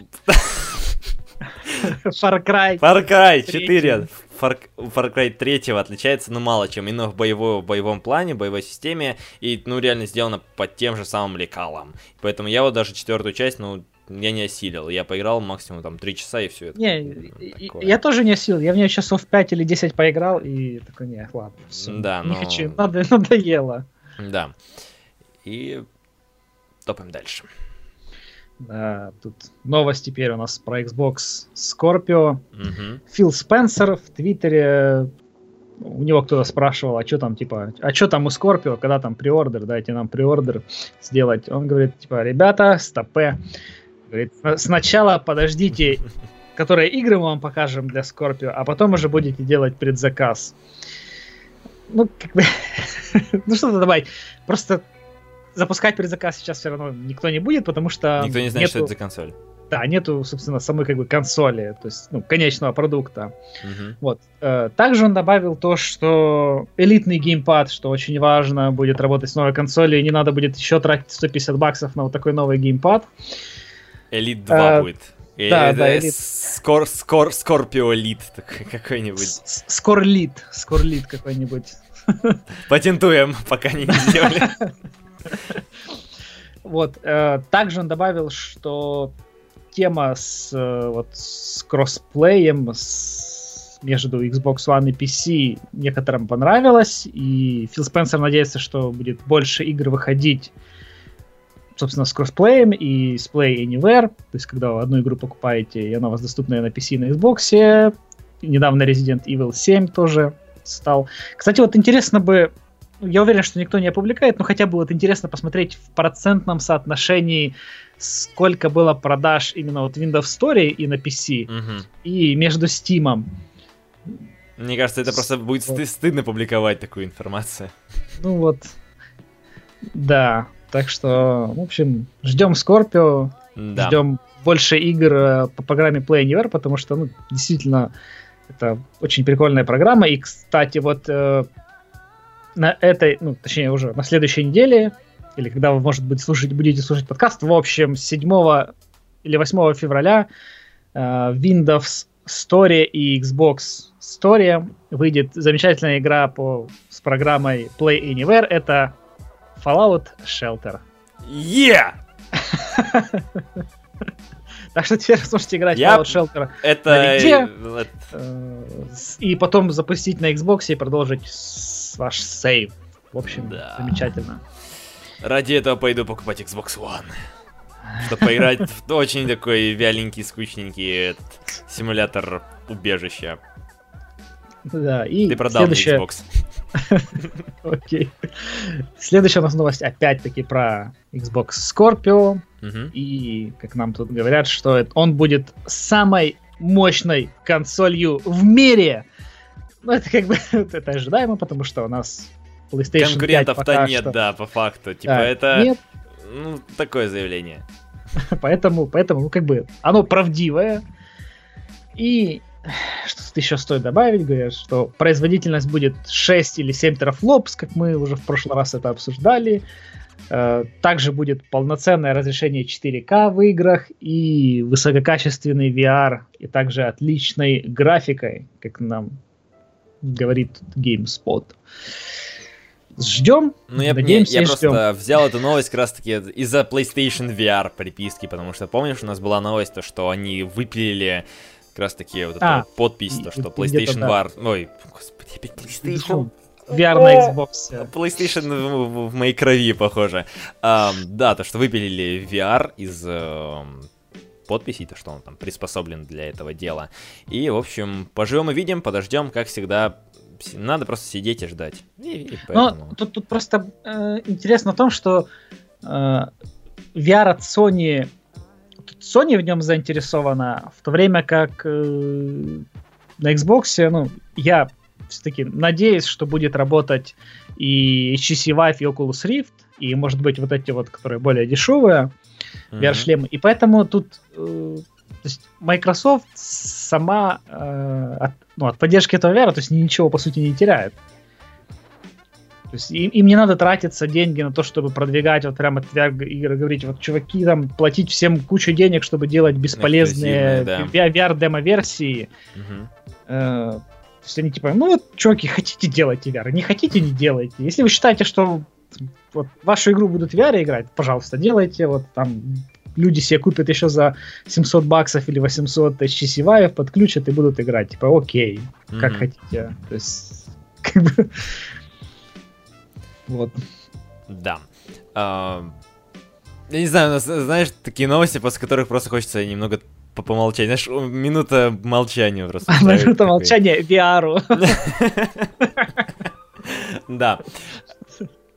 Far Cry. Far Cry 4. Far, Far Cry 3 отличается, ну, мало чем, именно в, боевой, в боевом плане, боевой системе, и, ну, реально сделано под тем же самым лекалом. Поэтому я вот даже четвертую часть, ну, я не осилил. Я поиграл максимум там 3 часа и все это. Не, такое. я тоже не осилил. Я в нее часов 5 или 10 поиграл и такой, не, ладно, все. Да, не но... хочу, надо, надоело. Да. И топаем дальше. Да, тут новость теперь у нас про Xbox Scorpio. Угу. Фил Спенсер в Твиттере у него кто-то спрашивал, а что там, типа, а что там у Scorpio, когда там приордер, дайте нам приордер сделать. Он говорит, типа, ребята, стопе, Говорит, сначала подождите, которые игры мы вам покажем для Scorpio, а потом уже будете делать предзаказ. Ну, как бы... ну, что-то добавить. Просто запускать предзаказ сейчас все равно никто не будет, потому что... Никто не знает, нету... что это за консоль. Да, нету, собственно, самой как бы консоли, то есть, ну, конечного продукта. Uh-huh. Вот. Э, также он добавил то, что элитный геймпад, что очень важно, будет работать с новой консолью, и не надо будет еще тратить 150 баксов на вот такой новый геймпад. Элит 2 а, будет. Или да, да, Элит. Скор, скор, Скорпио Лит какой-нибудь. Скорлит, Скорлит какой-нибудь. Патентуем, пока не сделали. Вот. Э, также он добавил, что тема с, э, вот, с кроссплеем с, между Xbox One и PC некоторым понравилась, и Фил Спенсер надеется, что будет больше игр выходить собственно, с кроссплеем и с Play Anywhere, то есть когда вы одну игру покупаете, и она у вас доступна на PC и на Xbox. Недавно Resident Evil 7 тоже стал. Кстати, вот интересно бы, я уверен, что никто не опубликует, но хотя бы вот интересно посмотреть в процентном соотношении, сколько было продаж именно вот Windows Store и на PC, угу. и между Steam. Мне кажется, это просто будет стыдно публиковать такую информацию. Ну вот, да. Так что, в общем, ждем Скорпио. да. ждем больше игр э, по программе Play Anywhere, потому что, ну, действительно, это очень прикольная программа. И, кстати, вот э, на этой, ну, точнее, уже на следующей неделе, или когда вы, может быть, слушать, будете слушать подкаст, в общем, 7 или 8 февраля э, Windows Story и Xbox Story выйдет замечательная игра по, с программой Play Anywhere. Это Fallout Shelter. Yeah! Так что теперь сможете играть Я... Fallout Shelter это... на винде, э, и потом запустить на Xbox и продолжить ваш сейв. В общем, да. замечательно. Ради этого пойду покупать Xbox One. Чтобы поиграть в очень такой вяленький, скучненький симулятор убежища. Да, и Ты продал следующее... Xbox. Окей. Следующая у нас новость опять-таки про Xbox Scorpio. И, как нам тут говорят, что он будет самой мощной консолью в мире. Ну, это как бы это ожидаемо, потому что у нас PlayStation Конкурентов-то нет, что... да, по факту. Типа да, это... Нет. Ну, такое заявление. поэтому, поэтому, ну, как бы, оно правдивое. И что тут еще стоит добавить, говорят, что производительность будет 6 или 7 терафлопс, как мы уже в прошлый раз это обсуждали. Э, также будет полноценное разрешение 4К в играх и высококачественный VR, и также отличной графикой, как нам говорит GameSpot. Ждем. Ну, я, надеемся, я, я просто взял эту новость как раз таки из-за PlayStation VR приписки, потому что помнишь, у нас была новость, то, что они выпилили как раз таки вот а, эту подпись, то, что PlayStation VR... Да. Ой, господи, опять PlayStation... VR на Xbox. PlayStation в, в моей крови, похоже. Um, да, то, что выпилили VR из uh, подписей, то, что он там приспособлен для этого дела. И, в общем, поживем и видим, подождем, как всегда. Надо просто сидеть и ждать. И, и поэтому... Но тут, тут просто э, интересно в том, что э, VR от Sony Sony в нем заинтересована, в то время как э, на Xbox, ну, я все-таки надеюсь, что будет работать и HTC Vive, и Oculus Rift, и, может быть, вот эти вот, которые более дешевые mm-hmm. VR-шлемы. И поэтому тут э, то есть Microsoft сама э, от, ну, от поддержки этого VR, то есть ничего, по сути, не теряет. То есть им, им не надо тратиться деньги на то, чтобы продвигать вот прямо игры, говорить, вот чуваки там платить всем кучу денег, чтобы делать бесполезные да. VR-демо-версии. Угу. Э, то есть они типа, ну вот, чуваки, хотите делать VR, не хотите, не делайте. Если вы считаете, что вот вашу игру будут в VR играть, пожалуйста, делайте, вот там люди себе купят еще за 700 баксов или 800 HTC Vive, подключат и будут играть. Типа, окей, как mm-hmm. хотите. То есть, как бы, вот. Да. А, я не знаю, знаешь, такие новости, после которых просто хочется немного помолчать. Знаешь, минута молчания просто. Минута молчания VR. Да.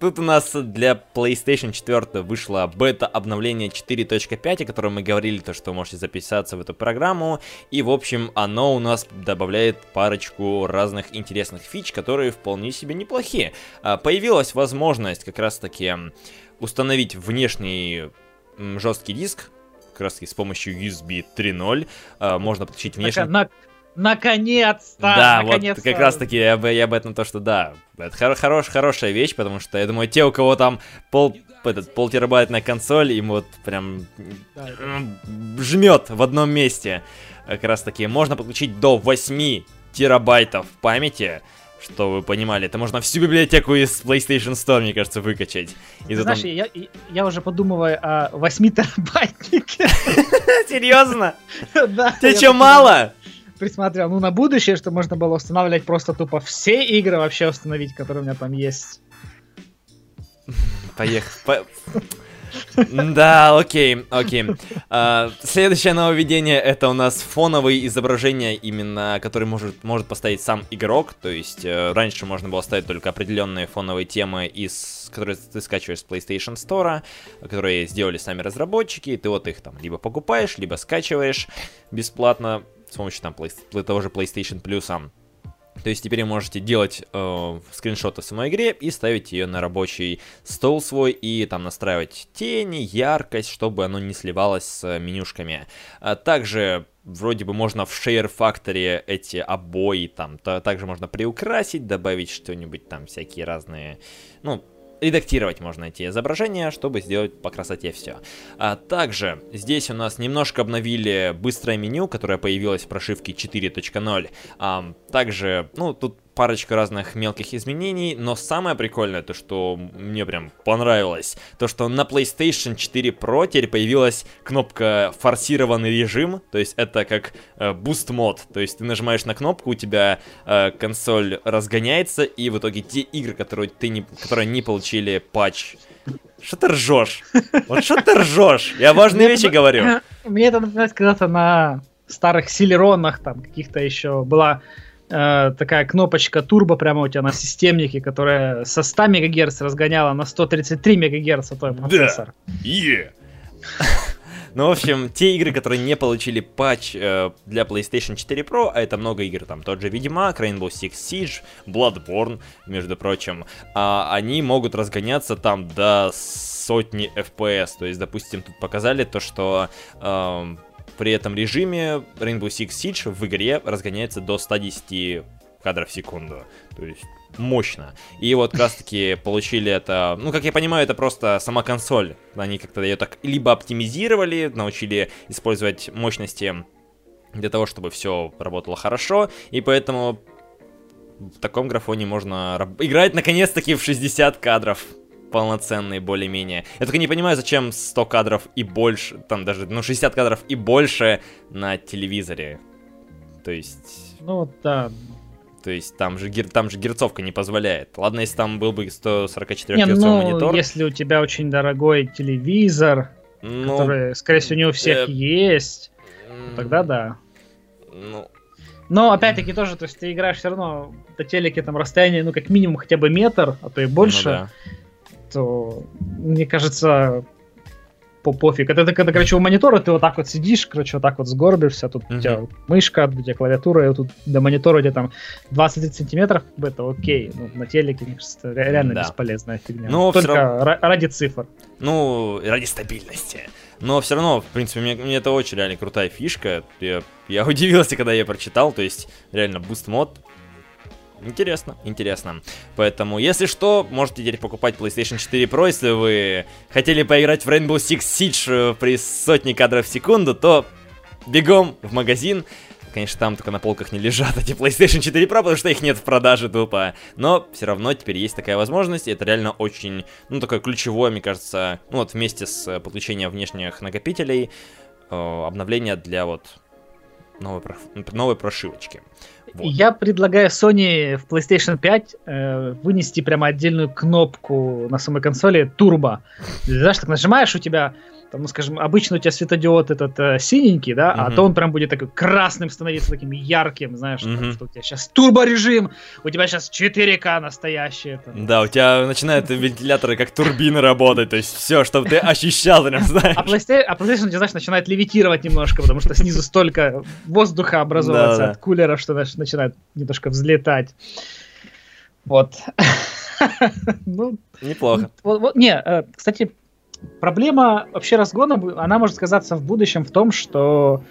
Тут у нас для PlayStation 4 вышло бета-обновление 4.5, о котором мы говорили, то, что вы можете записаться в эту программу. И, в общем, оно у нас добавляет парочку разных интересных фич, которые вполне себе неплохие. А, появилась возможность как раз-таки установить внешний жесткий диск, как раз таки с помощью USB 3.0. А, можно подключить внешний... На, Наконец-то! Да, наконец вот как раз таки я, я об этом то, что да, это хор хорош, хорошая вещь, потому что я думаю, те, у кого там пол, этот, пол терабайтная консоль, им вот прям да, жмет в одном месте. Как раз таки можно подключить до 8 терабайтов памяти, что вы понимали, это можно всю библиотеку из PlayStation Store, мне кажется, выкачать. И Знаешь, там... я, я уже подумываю о 8 терабайтнике. Серьезно? Да. Тебе что, мало? Присмотрел, ну, на будущее, что можно было устанавливать просто тупо все игры вообще установить, которые у меня там есть. Поехали. Да, окей, окей. А, следующее нововведение это у нас фоновые изображения, именно которые может, может поставить сам игрок. То есть э, раньше можно было ставить только определенные фоновые темы, из, которые ты скачиваешь с PlayStation Store, которые сделали сами разработчики. Ты вот их там либо покупаешь, либо скачиваешь бесплатно с помощью там play, того же PlayStation Plus. То есть теперь вы можете делать э, скриншоты в самой игре и ставить ее на рабочий стол свой и там настраивать тени, яркость, чтобы оно не сливалось с менюшками. А также вроде бы можно в Share Factory эти обои там, то, также можно приукрасить, добавить что-нибудь там, всякие разные, ну, редактировать можно эти изображения, чтобы сделать по красоте все. А также здесь у нас немножко обновили быстрое меню, которое появилось в прошивке 4.0. А, также, ну, тут парочка разных мелких изменений, но самое прикольное, то что мне прям понравилось, то что на PlayStation 4 Pro теперь появилась кнопка форсированный режим, то есть это как э, Boost мод, то есть ты нажимаешь на кнопку, у тебя э, консоль разгоняется, и в итоге те игры, которые ты не, которые не получили патч что ты ржешь? Вот что ты ржешь? Я важные вещи говорю. Мне это напоминает когда-то на старых силеронах, там, каких-то еще была э, такая кнопочка турбо прямо у тебя на системнике, которая со 100 МГц разгоняла на 133 МГц твой процессор. Да. Yeah. Ну, в общем, те игры, которые не получили патч э, для PlayStation 4 Pro, а это много игр, там тот же Ведьмак, Rainbow Six Siege, Bloodborne, между прочим, э, они могут разгоняться там до сотни FPS. То есть, допустим, тут показали то, что э, при этом режиме Rainbow Six Siege в игре разгоняется до 110 кадров в секунду. То есть мощно. И вот как раз таки получили это, ну, как я понимаю, это просто сама консоль. Они как-то ее так либо оптимизировали, научили использовать мощности для того, чтобы все работало хорошо, и поэтому в таком графоне можно играть наконец-таки в 60 кадров полноценные более-менее. Я только не понимаю, зачем 100 кадров и больше, там даже, ну, 60 кадров и больше на телевизоре. То есть... Ну, да. То есть там же, там же герцовка не позволяет. Ладно, если там был бы 144 не, ну, монитор. если у тебя очень дорогой телевизор, ну, который, скорее всего, не у всех э, есть, э, тогда да. Ну, но опять-таки тоже, то есть ты играешь все равно до телеке там расстояние, ну как минимум хотя бы метр, а то и больше. Ну, да то, мне кажется, по пофиг. Это, это когда, короче, у монитора ты вот так вот сидишь, короче, вот так вот сгорбишься, тут uh-huh. у тебя мышка, у тебя клавиатура, и тут до монитора где там 20 сантиметров, бы это окей. Ну, на телеке, мне кажется, реально да. бесполезная фигня. Но Только равно... ради цифр. Ну, ради стабильности. Но все равно, в принципе, мне, мне это очень реально крутая фишка. Я, я удивился, когда я прочитал. То есть, реально, boost mode. Интересно, интересно. Поэтому, если что, можете теперь покупать PlayStation 4 Pro, если вы хотели поиграть в Rainbow Six Siege э, при сотне кадров в секунду, то бегом в магазин. Конечно, там только на полках не лежат эти PlayStation 4 Pro, потому что их нет в продаже тупо. Но все равно теперь есть такая возможность, и это реально очень, ну, такое ключевое, мне кажется, ну, вот вместе с э, подключением внешних накопителей, э, обновление для вот новой, новой прошивочки. Вот. Я предлагаю Sony в PlayStation 5 э, вынести прямо отдельную кнопку на самой консоли Turbo. Знаешь, так нажимаешь, у тебя там, ну, скажем, обычно у тебя светодиод этот э, синенький, да, uh-huh. а то он прям будет такой красным становиться, таким ярким, знаешь, uh-huh. там, что у тебя сейчас турборежим, у тебя сейчас 4К настоящее. Там. Да, у тебя начинают вентиляторы как турбины работать, то есть все, чтобы ты ощущал, прям, знаешь. А PlayStation, а PlayStation, знаешь, начинает левитировать немножко, потому что снизу столько воздуха образовывается от кулера, что начинает немножко взлетать. Вот. ну, Неплохо. Вот, вот, не, э, кстати, проблема вообще разгона, она может сказаться в будущем в том, что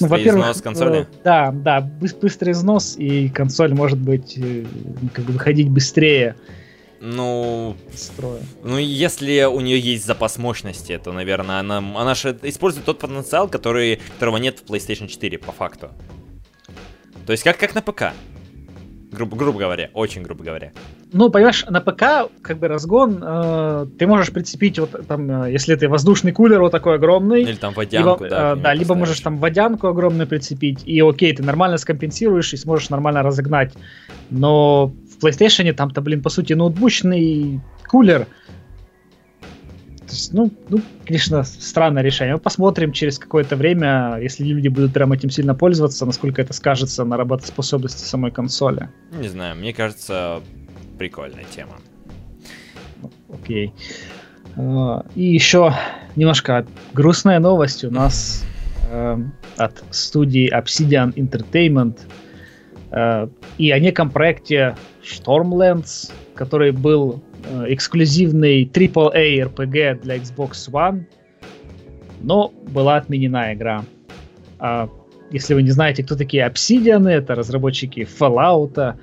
ну, Быстрее ну, износ консоли? Э, да, да, быстрый износ, и консоль может быть э, как бы выходить быстрее. Ну, строя. ну, если у нее есть запас мощности, то, наверное, она, она же использует тот потенциал, который, которого нет в PlayStation 4, по факту. То есть как, как на ПК. Грубо, грубо говоря, очень грубо говоря. Ну, понимаешь, на ПК, как бы разгон, э, ты можешь прицепить, вот там, э, если ты воздушный кулер вот такой огромный. Или там водянку, либо, да. Э, да, либо можешь там водянку огромную прицепить, и окей, ты нормально скомпенсируешь и сможешь нормально разогнать. Но в PlayStation там-то, блин, по сути, ноутбучный кулер. То есть, ну, ну, конечно, странное решение. Мы посмотрим через какое-то время, если люди будут прям этим сильно пользоваться, насколько это скажется на работоспособности самой консоли. Не знаю, мне кажется, прикольная тема. Окей. А, и еще немножко грустная новость у нас э, от студии Obsidian Entertainment. э, и о неком проекте Stormlands, который был э, эксклюзивный AAA RPG для Xbox One, но была отменена игра. А если вы не знаете, кто такие Obsidian, это разработчики Fallout,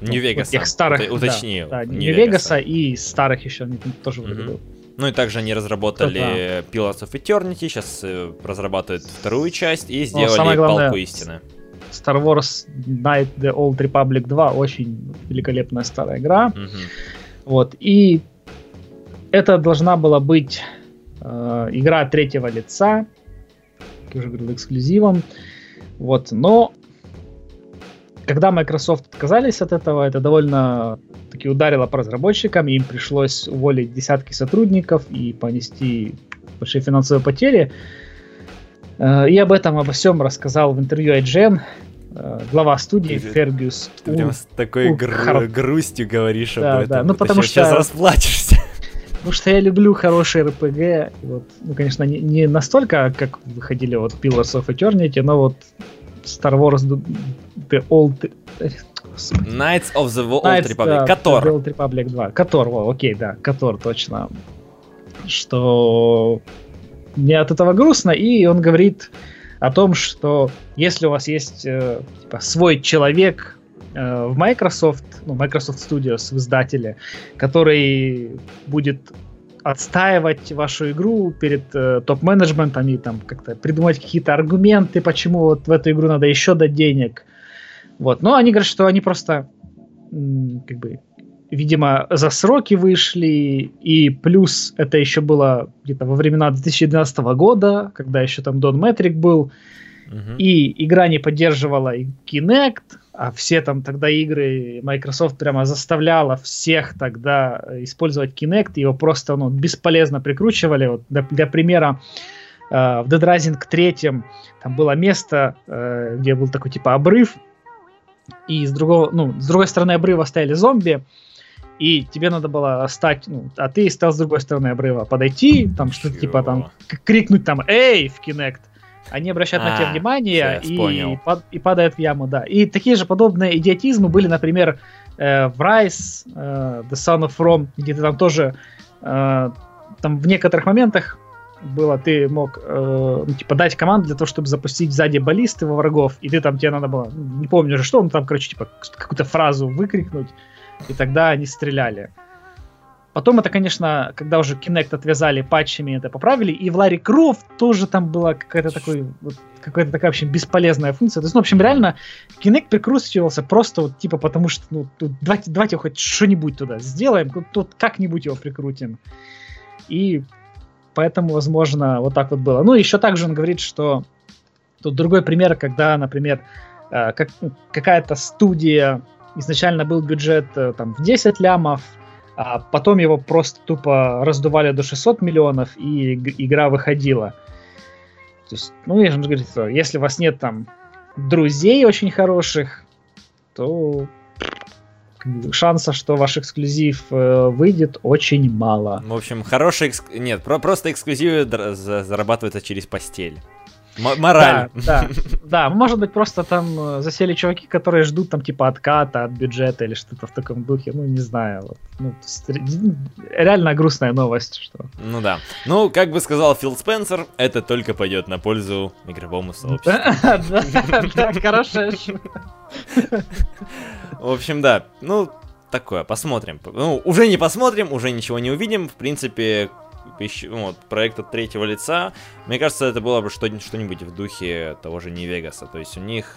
New Vegas. Тех старых, уточни. Да, Vegas и старых еще тоже угу. Ну и также они разработали да. Pillars of Eternity, сейчас э, разрабатывают вторую часть и сделали главное, Палку Истины. Star Wars Night the Old Republic 2 очень великолепная старая игра. Угу. Вот, и это должна была быть э, игра третьего лица, как я уже говорил, эксклюзивом. Вот, но когда Microsoft отказались от этого, это довольно таки ударило по разработчикам, им пришлось уволить десятки сотрудников и понести большие финансовые потери. Э, и об этом, обо всем рассказал в интервью IGN э, глава студии Фергюс. Ты прям с такой гру- грустью говоришь да, об этом. Да, ну потому что... Сейчас расплачешься. Потому что я люблю хорошие RPG. Вот, ну, конечно, не, не настолько, как выходили вот Pillars of Eternity, но вот Star Wars The Old... Knights of the Old Knights, Republic. Котор. The Old Republic 2. Котор, во, окей, да, Котор, точно. Что мне от этого грустно, и он говорит о том, что если у вас есть э, типа, свой человек э, в Microsoft, ну, Microsoft Studios в издателе, который будет отстаивать вашу игру перед э, топ-менеджментом и там как-то придумать какие-то аргументы, почему вот в эту игру надо еще дать денег. Вот. Но они говорят, что они просто как бы видимо, за сроки вышли, и плюс это еще было где-то во времена 2012 года, когда еще там Don Metric был, и игра не поддерживала и Kinect, а все там тогда игры Microsoft прямо заставляла всех тогда использовать Kinect, его просто ну, бесполезно прикручивали. Вот для, для примера, э, в Dead Rising 3 там было место, э, где был такой типа обрыв, и с другого, ну, с другой стороны обрыва стояли зомби, и тебе надо было стать, ну, а ты стал с другой стороны обрыва. Подойти, там что-то типа там крикнуть там «Эй!» в Kinect, они обращают а, на тебя внимание и, пад, и падают в яму, да. И такие же подобные идиотизмы были, например, э, в Rise, э, The Son of Rome, где ты там тоже э, там в некоторых моментах было, ты мог э, ну, типа дать команду для того, чтобы запустить сзади баллисты во врагов, и ты там тебе надо было, не помню уже что, ну там, короче, типа какую-то фразу выкрикнуть, и тогда они стреляли. Потом это, конечно, когда уже Kinect отвязали патчами, это поправили, и в Ларри Крофт тоже там была какая-то такой, вот, какая-то такая, в общем, бесполезная функция. То есть, ну, в общем, реально, Kinect прикручивался просто вот, типа, потому что, ну, тут, давайте, давайте хоть что-нибудь туда сделаем, тут, тут как-нибудь его прикрутим. И поэтому, возможно, вот так вот было. Ну, еще также он говорит, что тут другой пример, когда, например, э, как, какая-то студия, изначально был бюджет э, там в 10 лямов, а потом его просто тупо раздували до 600 миллионов, и игра выходила. То есть, ну, я же говорю, что если у вас нет там друзей очень хороших, то шанса, что ваш эксклюзив э, выйдет, очень мало. В общем, хороший экск... Нет, про- просто эксклюзивы зарабатываются через постель. Мораль. Да, да, да, может быть, просто там э, засели чуваки, которые ждут там типа отката от бюджета или что-то в таком духе, ну, не знаю. Вот. Ну, реально грустная новость, что... Ну да. Ну, как бы сказал Фил Спенсер, это только пойдет на пользу игровому сообществу. Да, хорошая В общем, да, ну, такое, посмотрим. Ну, уже не посмотрим, уже ничего не увидим. В принципе, ну, вот, проект от третьего лица, мне кажется, это было бы что-нибудь в духе того же Невегаса. То есть у них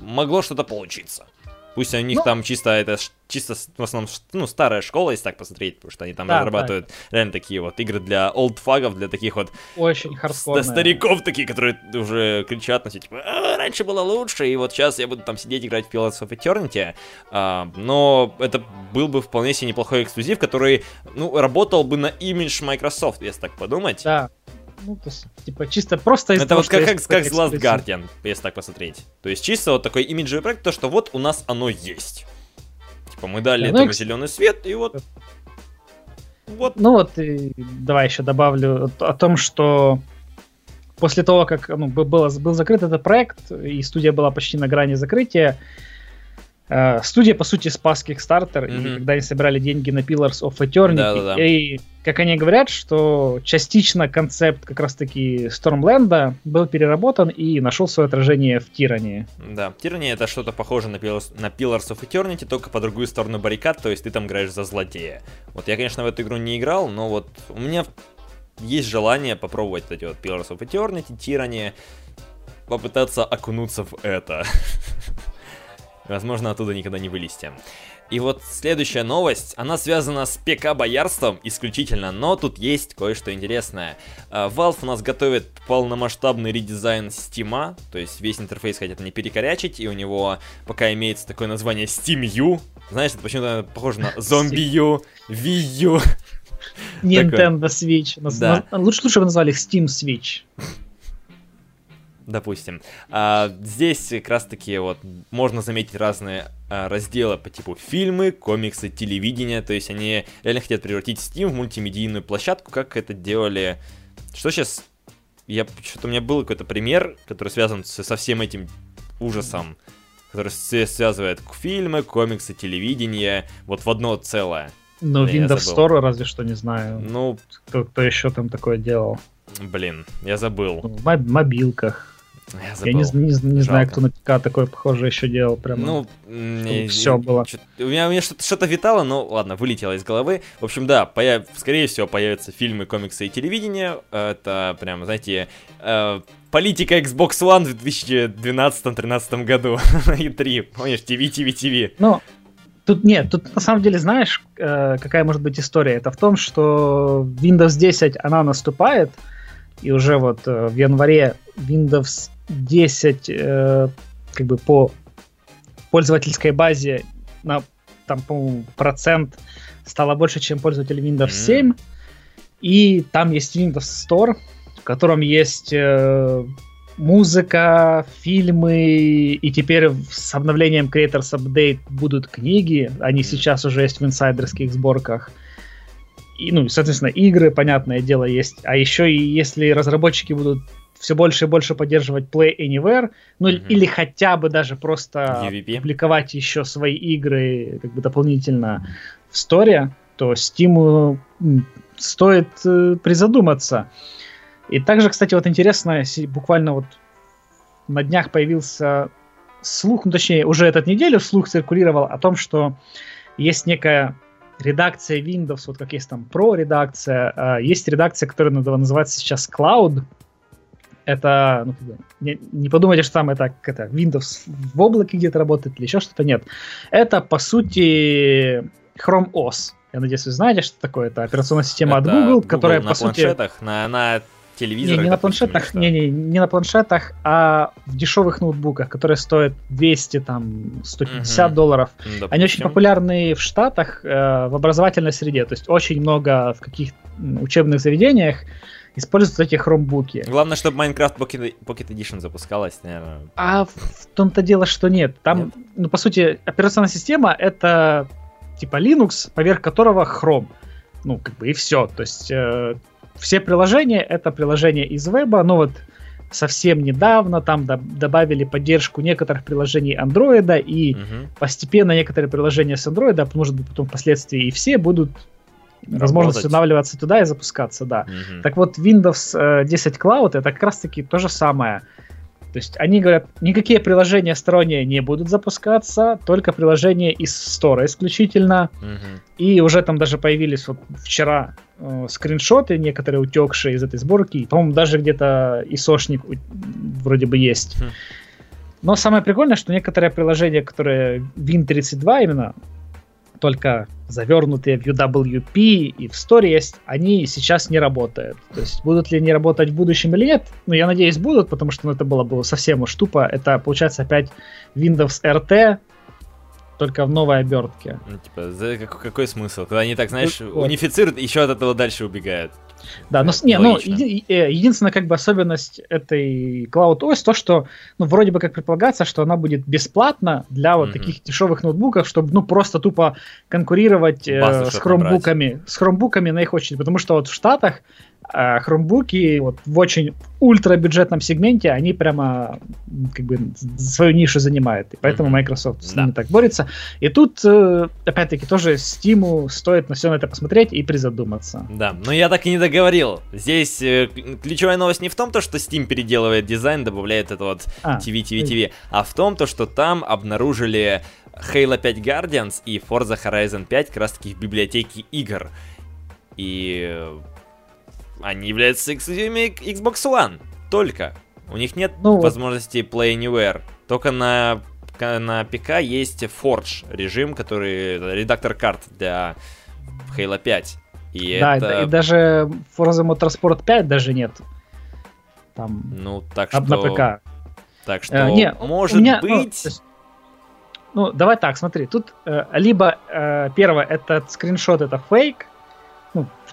могло что-то получиться. Пусть у них ну, там чисто это чисто в основном ну старая школа, если так посмотреть, потому что они там да, разрабатывают да. реально такие вот игры для олдфагов, для таких вот очень хардкорные. стариков такие, которые уже кричат на все типа а, раньше было лучше, и вот сейчас я буду там сидеть играть в Pillars of Eternity, а, но это был бы вполне себе неплохой эксклюзив, который ну работал бы на имидж Microsoft, если так подумать. Да. Ну, то есть, типа, чисто просто Это того, вот как, как, как Last Guardian, если так посмотреть. То есть, чисто вот такой имиджевый проект, то, что вот у нас оно есть. Типа, мы дали да, этому ну, зеленый свет, и вот... Вот. Ну вот, и давай еще добавлю о том, что после того, как ну, было, был закрыт этот проект, и студия была почти на грани закрытия, э, студия, по сути, спас Kickstarter, mm-hmm. и когда они собирали деньги на Pillars of Eternity, да, да, да. и, как они говорят, что частично концепт как раз-таки Stormland был переработан и нашел свое отражение в Тирании. Да, Тирания это что-то похоже на Pillars, на Pillars of Eternity, только по другую сторону баррикад, то есть ты там играешь за злодея. Вот я, конечно, в эту игру не играл, но вот у меня есть желание попробовать эти вот Pillars of Eternity, Tyranny, попытаться окунуться в это. Возможно, оттуда никогда не вылезти. И вот следующая новость, она связана с ПК-боярством исключительно, но тут есть кое-что интересное. А, Valve у нас готовит полномасштабный редизайн Steam, то есть весь интерфейс хотят не перекорячить, и у него пока имеется такое название Steam U. Знаешь, это почему-то похоже на Zombie U, Wii U. Nintendo Switch. Да. Лучше, лучше бы назвали их Steam Switch. Допустим. А, здесь как раз таки вот можно заметить разные а, разделы по типу фильмы, комиксы, телевидение. То есть они реально хотят превратить Steam в мультимедийную площадку, как это делали... Что сейчас... Я что-то у меня был какой-то пример, который связан со, со всем этим ужасом, который связывает фильмы, комиксы, телевидение, вот в одно целое. Ну, Windows Store разве что не знаю. Ну, кто, кто еще там такое делал? Блин, я забыл. В мобилках. Я, забыл. я не, не, не знаю, кто на ПК такое похоже еще делал. Прямо. Ну, не, все было. У меня, у меня что-то, что-то витало, но ладно, вылетело из головы. В общем, да, появ... скорее всего, появятся фильмы, комиксы и телевидение. Это прям, знаете, э, политика Xbox One в 2012-2013 году на E3. Помнишь, TV, TV, TV. Ну, Тут нет, тут на самом деле знаешь, э, какая может быть история? Это в том, что Windows 10, она наступает, и уже вот э, в январе Windows 10 э, как бы по пользовательской базе на там, по процент стало больше, чем пользователи Windows 7. Mm. И там есть Windows Store, в котором есть э, музыка, фильмы, и теперь с обновлением Creators Update будут книги, они сейчас уже есть в инсайдерских сборках. И, ну, соответственно, игры, понятное дело, есть. А еще и если разработчики будут все больше и больше поддерживать Play Anywhere, ну mm-hmm. или хотя бы даже просто UVP. публиковать еще свои игры как бы дополнительно в сторе, то Steam стоит э, призадуматься. И также, кстати, вот интересно, буквально вот на днях появился слух, ну точнее, уже этот неделю слух циркулировал о том, что есть некая редакция Windows, вот как есть там Pro редакция, а есть редакция, которая называется сейчас Cloud. Это, ну, не, не подумайте, что там это, как это Windows в облаке где-то работает или еще что-то, нет. Это, по сути, Chrome OS. Я надеюсь, вы знаете, что такое. Это операционная система это от Google, Google которая, на по планшетах, сути... На, на телевизорах. Не, не на планшетах, не, не, не на планшетах, а в дешевых ноутбуках, которые стоят 200, там, 150 угу. долларов. Допустим. Они очень популярны в Штатах э, в образовательной среде, то есть очень много в каких учебных заведениях используют эти хромбуки. Главное, чтобы Minecraft Pocket, Pocket Edition запускалась, наверное. А в том-то дело, что нет. Там, нет? ну, по сути, операционная система это типа Linux, поверх которого Chrome. Ну, как бы и все. То есть э, все приложения это приложения из веба, но вот совсем недавно там до- добавили поддержку некоторых приложений Android, и угу. постепенно некоторые приложения с Android, может быть потом впоследствии и все будут возможно устанавливаться туда и запускаться, да. Угу. Так вот, Windows 10 э, Cloud это как раз-таки то же самое. То есть они говорят, никакие приложения сторонние не будут запускаться, только приложения из Store исключительно. Угу. И уже там даже появились вот вчера э, скриншоты некоторые утекшие из этой сборки. По-моему, даже где-то исошник вроде бы есть. Хм. Но самое прикольное, что некоторые приложения, которые Win32 именно, только завернутые в UWP и в Store есть, они сейчас не работают. То есть будут ли они работать в будущем или нет? Ну, я надеюсь, будут, потому что ну, это было бы совсем уж тупо. Это, получается, опять Windows RT, только в новой обертке. Ну, типа, за, какой, какой смысл? Когда они так, знаешь, вот. унифицируют, еще от этого дальше убегают. Да, но не, ну, еди, э, единственная как бы особенность этой Cloud OS то, что, ну, вроде бы как предполагается, что она будет бесплатна для вот mm-hmm. таких дешевых ноутбуков, чтобы, ну, просто тупо конкурировать э, с хромбуками, с хромбуками на их очередь, потому что вот в Штатах а хромбуки вот в очень ультра бюджетном сегменте, они прямо как бы свою нишу занимают. И поэтому Microsoft с ними да. так борется. И тут, э, опять-таки, тоже Steam стоит на все на это посмотреть и призадуматься. Да, но я так и не договорил. Здесь э, ключевая новость не в том, то, что Steam переделывает дизайн, добавляет это вот а, TV, TV, TV, а в том, то, что там обнаружили Halo 5 Guardians и Forza Horizon 5 как раз таки в библиотеке игр. И они являются эксклюзивами Xbox One. Только. У них нет ну, возможности Play Anywhere. Только на, на ПК есть Forge режим, который редактор карт для Halo 5. И да, это... и даже Forza Motorsport 5 даже нет. Там ну, так что... на ПК. Так что, э, не, может меня, ну, быть... Ну, ну, давай так, смотри, тут э, либо э, первое, этот скриншот это фейк,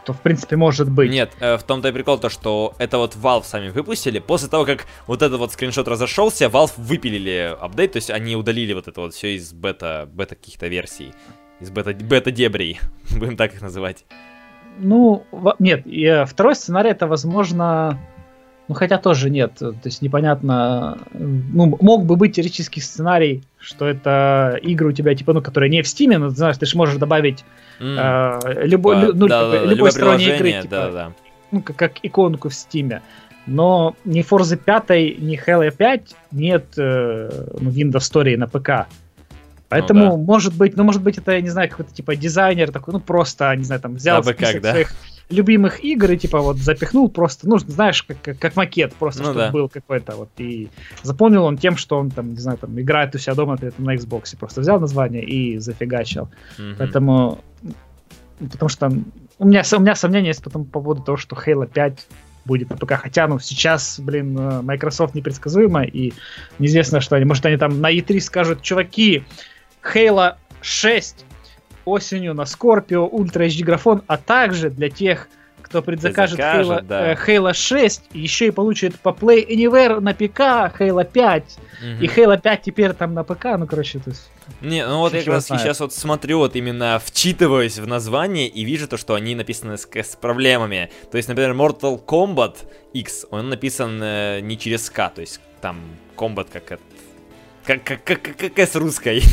что в принципе может быть. Нет, э, в том-то и прикол то, что это вот Valve сами выпустили. После того, как вот этот вот скриншот разошелся, Valve выпилили апдейт, то есть они удалили вот это вот все из бета, бета каких-то версий. Из бета, бета-дебрей, будем так их называть. Ну, нет, второй сценарий это, возможно, ну, хотя тоже нет. То есть непонятно. Ну, мог бы быть теоретический сценарий, что это игры у тебя, типа, ну, которые не в Стиме, но знаешь, ты же можешь добавить mm. э, любой, а, ну, да, типа, да, любой сторонней игры, типа, да, да. ну, как, как иконку в Стиме. Но ни Forza 5, ни Halo 5 нет э, ну, Windows Story на ПК. Поэтому, ну, да. может быть, ну, может быть, это, я не знаю, какой-то, типа, дизайнер такой, ну, просто, не знаю, там, взял список как, да? своих любимых игр и типа вот запихнул просто, ну, знаешь, как, как, как макет, просто, ну, чтобы да. был какой-то вот. И запомнил он тем, что он там, не знаю, там играет у себя дома, например, на Xbox. Просто взял название и зафигачил. Mm-hmm. Поэтому, потому что у меня, у меня сомнения есть потом по поводу того, что Halo 5 будет на ПК. Хотя, ну, сейчас, блин, э, Microsoft непредсказуемо, и неизвестно, что они, может, они там на E3 скажут, чуваки, Halo 6 осенью на Scorpio Ultra HD графон, а также для тех, кто предзакажет Halo, да. э, Halo 6, еще и получит по Play Anywhere на ПК Halo 5. Угу. И Halo 5 теперь там на ПК, ну, короче, то есть... Не, ну вот я как раз сейчас вот смотрю, вот именно вчитываюсь в название и вижу то, что они написаны с, с проблемами. То есть, например, Mortal Kombat X, он написан э, не через К, то есть там Combat как это как, как, как, как с русской.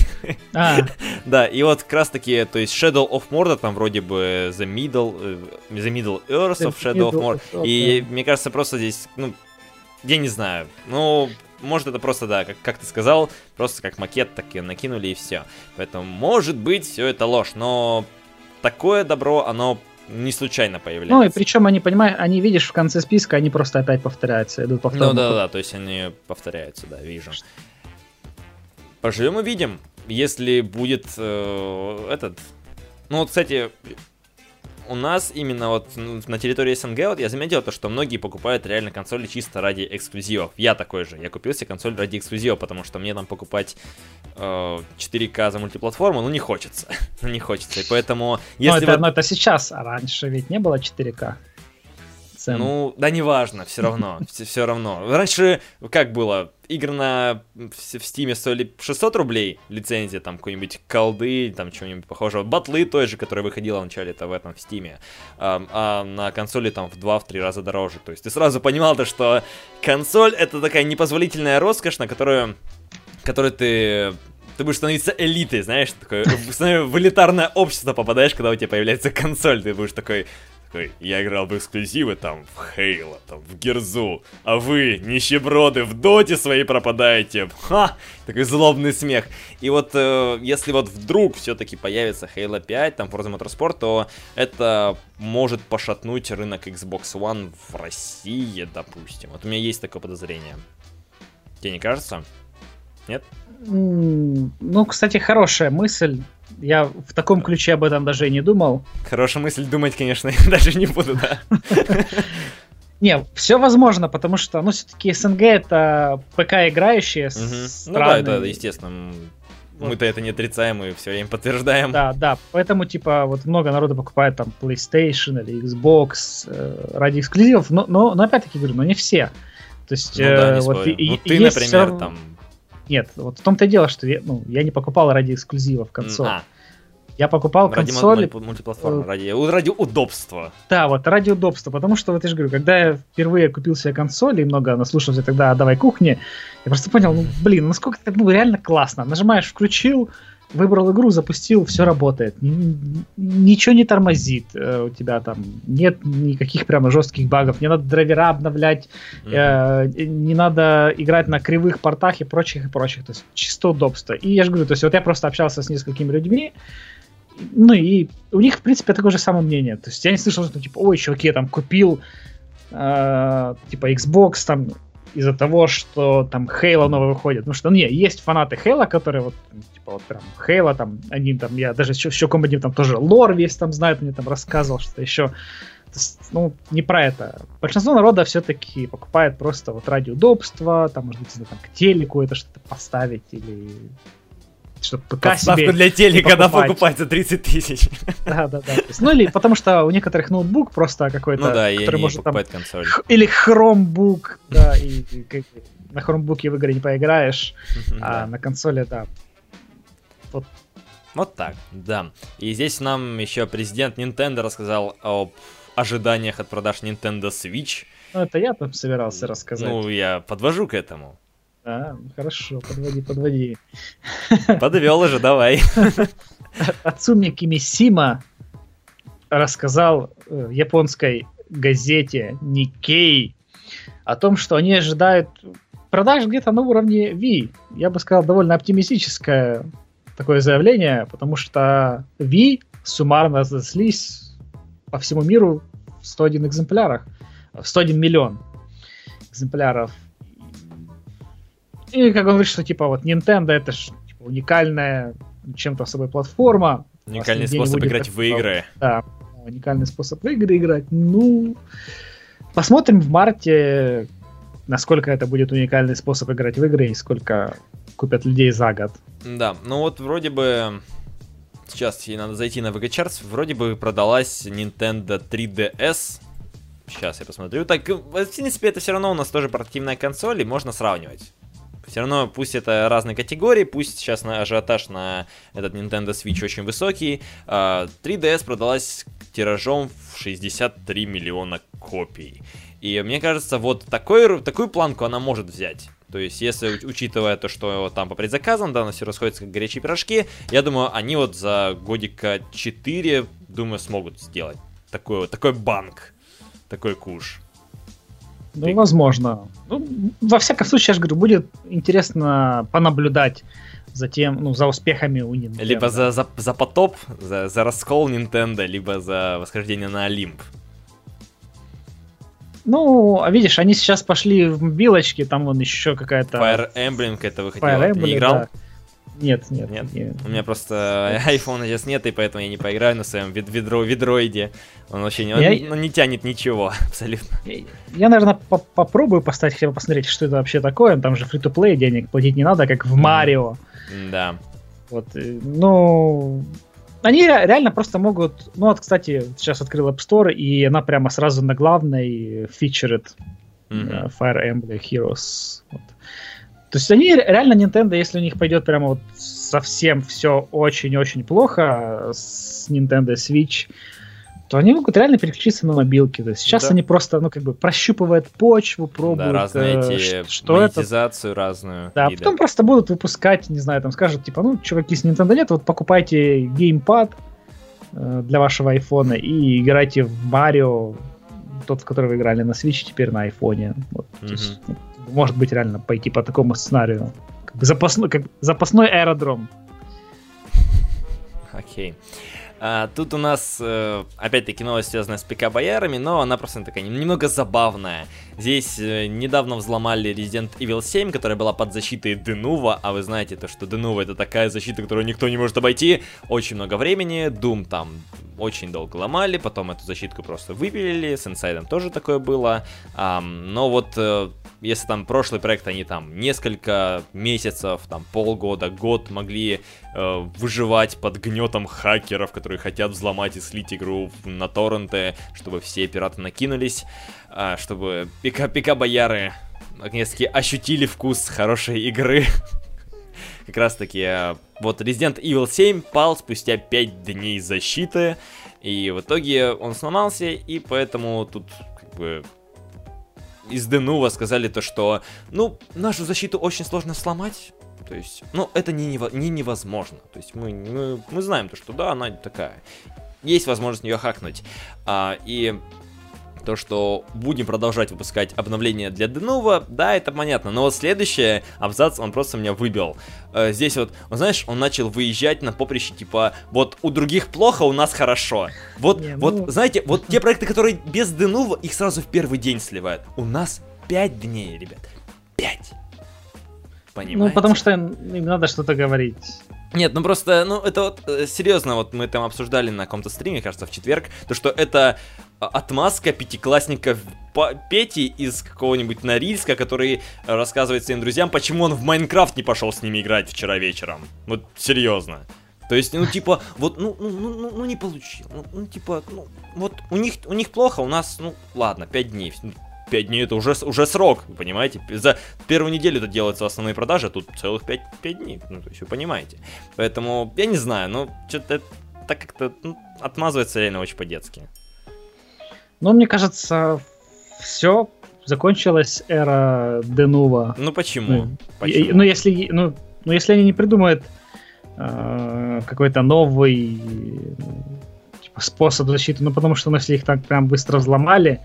А. да, и вот как раз таки, то есть Shadow of Mordor, там вроде бы The Middle, э, The Middle Earth of Shadow of Mordor. И мне кажется, просто здесь, ну, я не знаю, ну, может это просто, да, как, как ты сказал, просто как макет так и накинули и все. Поэтому, может быть, все это ложь, но такое добро, оно не случайно появляется. Ну и причем они, понимаешь, они видишь в конце списка, они просто опять повторяются, идут по Ну да, да, то есть они повторяются, да, вижу. Поживем и видим. Если будет э, этот... Ну вот, кстати, у нас именно вот на территории СНГ вот я заметил то, что многие покупают реально консоли чисто ради эксклюзивов. Я такой же. Я купил себе консоль ради эксклюзива, потому что мне там покупать э, 4К за мультиплатформу, ну не хочется. ну не хочется. И поэтому... Если но, это, вот... но это сейчас, а раньше ведь не было 4К цену. Ну, да неважно, все равно, все равно. Раньше, как было, игры на, в, в Steam стоили 600 рублей, лицензия, там, какой-нибудь колды, там, чего-нибудь похожего. Батлы той же, которая выходила вначале это в этом, в Steam. А, а на консоли там в 2-3 раза дороже. То есть ты сразу понимал то, что консоль это такая непозволительная роскошь, на которую, которую ты ты будешь становиться элитой, знаешь, такое, в элитарное общество попадаешь, когда у тебя появляется консоль, ты будешь такой, такой, я играл в эксклюзивы там в Хейла, там в Герзу, а вы, нищеброды, в доте своей пропадаете. Ха! Такой злобный смех. И вот э, если вот вдруг все-таки появится Halo 5, там Forza Motorsport, то это может пошатнуть рынок Xbox One в России, допустим. Вот у меня есть такое подозрение. Тебе не кажется? Нет? Ну, кстати, хорошая мысль. Я в таком ключе об этом даже и не думал. Хорошая мысль думать, конечно, даже не буду, да. Не, все возможно, потому что, ну, все-таки СНГ это ПК играющие страны. Ну да, это естественно. Мы-то это не отрицаем и все время подтверждаем. Да, да. Поэтому, типа, вот много народу покупает там PlayStation или Xbox э, ради эксклюзивов, но, но, но опять-таки говорю, но не все. То есть, ну, да, не э, вот и, ну, ты, например, все... там нет, вот в том-то и дело, что я, ну, я не покупал ради эксклюзивов консоль. А. Я покупал ради мультиплатформы, э, ради, ради удобства. Да, вот ради удобства, потому что, вот я же говорю, когда я впервые купил себе консоль и много наслушался тогда «Давай кухни», я просто понял, ну, блин, насколько это ну, реально классно. Нажимаешь «Включил», выбрал игру, запустил, все работает. Ничего не тормозит э, у тебя там. Нет никаких прямо жестких багов. Не надо драйвера обновлять, mm-hmm. не надо играть на кривых портах и прочих и прочих. То есть чисто удобство. И я же говорю, то есть вот я просто общался с несколькими людьми, ну и у них, в принципе, такое же самое мнение. То есть я не слышал, что типа, ой, чуваки, я там купил э, типа Xbox, там из-за того, что там Хейла новый выходит. Ну что, не, есть фанаты Хейла, которые вот, типа, вот прям Хейла, там, они там, я даже еще, еще комбо там тоже лор весь там знает, мне там рассказывал, что еще. Ну, не про это. Большинство народа все-таки покупает просто вот ради удобства, там, может быть, там, к телеку это что-то поставить или чтобы ПК Подставку себе для телека, да, покупать 30 тысяч. Да, да, да. Ну или потому что у некоторых ноутбук просто какой-то, ну, да, который может там... консоль. Или хромбук, да, и, и на хромбуке в игры не поиграешь, а на консоли, да. Вот. Вот так, да. И здесь нам еще президент Nintendo рассказал об ожиданиях от продаж Nintendo Switch. Ну, это я там собирался рассказать. Ну, я подвожу к этому. А, хорошо, подводи, подводи. Подвел уже, давай. Ацуми Кимисима рассказал э, японской газете Никей о том, что они ожидают продаж где-то на уровне Wii. Я бы сказал, довольно оптимистическое такое заявление, потому что Wii суммарно разослись по всему миру в 101 экземплярах, в 101 миллион экземпляров и как он говорит, что типа вот Nintendo это ж типа, уникальная чем-то особая платформа. Уникальный способ играть в игры. Да, уникальный способ в игры играть. Ну, посмотрим в марте, насколько это будет уникальный способ играть в игры и сколько купят людей за год. Да, ну вот вроде бы сейчас ей надо зайти на VG Charts, вроде бы продалась Nintendo 3DS. Сейчас я посмотрю. Так, в принципе, это все равно у нас тоже портативная консоль, и можно сравнивать. Все равно, пусть это разные категории, пусть сейчас на ажиотаж на этот Nintendo Switch очень высокий, 3DS а, продалась тиражом в 63 миллиона копий. И мне кажется, вот такой, такую планку она может взять. То есть, если учитывая то, что там по предзаказам, да, у все расходится как горячие пирожки, я думаю, они вот за годика 4, думаю, смогут сделать такой, такой банк, такой куш. Ну, возможно. Ну, во всяком случае, я же говорю, будет интересно понаблюдать за тем, ну, за успехами у Nintendo. Либо за, за, за потоп, за, за раскол Nintendo, либо за восхождение на Олимп. Ну, а видишь, они сейчас пошли в мобилочки, там вон еще какая-то... Fire Emblem это выходила. Fire Emblem, не играл? Да. Нет, нет, нет. нет. У меня просто iPhone сейчас нет, и поэтому я не поиграю на своем вид ведро ведроиде. Он вообще не, я... он, не тянет ничего абсолютно. Я, я наверное, по попробую поставить, хотя бы посмотреть, что это вообще такое. Там же фри то плей денег платить не надо, как в Марио. Да. Вот, э, ну, они реально просто могут... Ну вот, кстати, сейчас открыл App Store, и она прямо сразу на главной фичерит mm-hmm. Fire Emblem Heroes. Вот. То есть они реально Nintendo, если у них пойдет прямо вот совсем все очень-очень плохо с Nintendo Switch, то они могут реально переключиться на мобилки. То есть сейчас да. они просто, ну, как бы прощупывают почву, пробуют. Да, разные э, эти что монетизацию это. разную. Да, виды. потом просто будут выпускать, не знаю, там скажут, типа, ну, чуваки с Nintendo нет, вот покупайте геймпад э, для вашего айфона и играйте в Марио, тот, в который вы играли на Switch, теперь на айфоне. Вот, mm-hmm. есть, может быть реально пойти по такому сценарию. Как запасной, как запасной аэродром. Окей. Okay. А, тут у нас, э, опять-таки, новость связанная с ПК-боярами, но она просто такая немного забавная. Здесь э, недавно взломали Resident Evil 7, которая была под защитой Denuvo, а вы знаете то, что Denuvo это такая защита, которую никто не может обойти. Очень много времени, Doom там очень долго ломали, потом эту защитку просто выпилили, с Inside тоже такое было. Но вот э, если там прошлый проект, они там несколько месяцев, там полгода, год могли э, выживать под гнетом хакеров, которые хотят взломать и слить игру на торренты, чтобы все пираты накинулись, э, чтобы пика-пика-бояры наконец-таки ощутили вкус хорошей игры. как раз таки э, вот Resident Evil 7 пал спустя 5 дней защиты, и в итоге он сломался, и поэтому тут как бы из Денува сказали то, что, ну, нашу защиту очень сложно сломать, то есть, ну, это не, нево не невозможно. То есть мы, мы, мы знаем то, что да, она такая. Есть возможность ее хакнуть. А, и то, что будем продолжать выпускать обновления для Денова, да, это понятно. Но вот следующий абзац, он просто меня выбил. Э, здесь вот, он, знаешь, он начал выезжать на поприще, типа, вот у других плохо, у нас хорошо. Вот, Не, ну... вот, знаете, вот те проекты, которые без Денува, их сразу в первый день сливают. У нас 5 дней, ребят. 5. Понимаете? Ну, потому что им надо что-то говорить. Нет, ну просто, ну это вот э, серьезно, вот мы там обсуждали на каком-то стриме, кажется, в четверг, то что это а, отмазка пятиклассника Пети из какого-нибудь Норильска, который рассказывает своим друзьям, почему он в Майнкрафт не пошел с ними играть вчера вечером. Вот серьезно. То есть, ну, типа, вот, ну, ну, ну, ну, ну не получил. Ну, ну, типа, ну, вот у них, у них плохо, у нас, ну, ладно, пять дней. 5 дней это уже, уже срок, понимаете? За первую неделю это делаются основные продажи, а тут целых 5, 5 дней, ну, то есть вы понимаете. Поэтому, я не знаю, ну, что-то так как-то ну, отмазывается реально очень по-детски. Ну, мне кажется, все, закончилась эра Денува. Ну, почему? Ну, почему? ну, если, ну, ну, если они не придумают э, какой-то новый типа, способ защиты, ну, потому что, ну, если их так прям быстро взломали,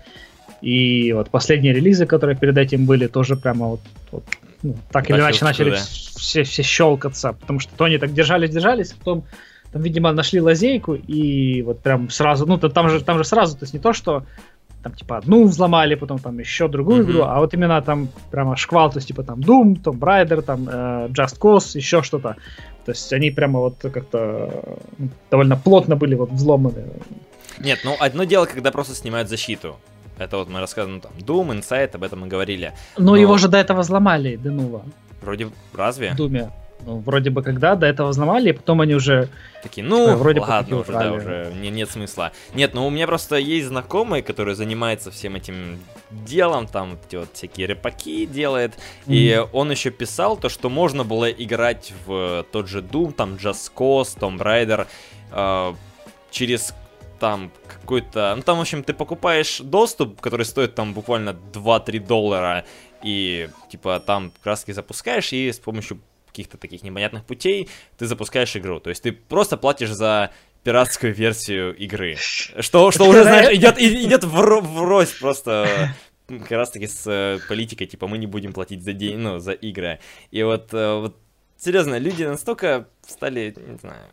и вот последние релизы, которые перед этим были, тоже прямо вот, вот ну, так или иначе начали да. все, все щелкаться, потому что то они так держались-держались, потом там, видимо, нашли лазейку и вот прям сразу, ну, там же, там же сразу, то есть не то, что там типа одну взломали, потом там еще другую mm-hmm. игру, а вот именно там прямо шквал, то есть типа там Doom, Tomb Raider, там э, Just Cause, еще что-то. То есть они прямо вот как-то ну, довольно плотно были вот взломаны. Нет, ну одно дело, когда просто снимают защиту. Это вот мы рассказываем, там, Doom, Insight, об этом мы говорили. Но, Но... его же до этого взломали, Денува. Вроде, разве? В Думе. Ну, вроде бы когда, до этого взломали, и потом они уже... Такие, ну, типа, вроде ладно уже, да, уже не, нет смысла. Нет, ну у меня просто есть знакомый, который занимается всем этим делом, там вот всякие репаки делает, mm-hmm. и он еще писал то, что можно было играть в тот же Doom, там Just Cause, Tomb Raider, э, через там какой-то... Ну, там, в общем, ты покупаешь доступ, который стоит там буквально 2-3 доллара, и, типа, там краски запускаешь, и с помощью каких-то таких непонятных путей ты запускаешь игру. То есть ты просто платишь за пиратскую версию игры. Что, что уже, знаешь, идет, идет врозь просто как раз таки с э, политикой, типа, мы не будем платить за день, ну, за игры. И вот, э, вот серьезно, люди настолько стали, не знаю,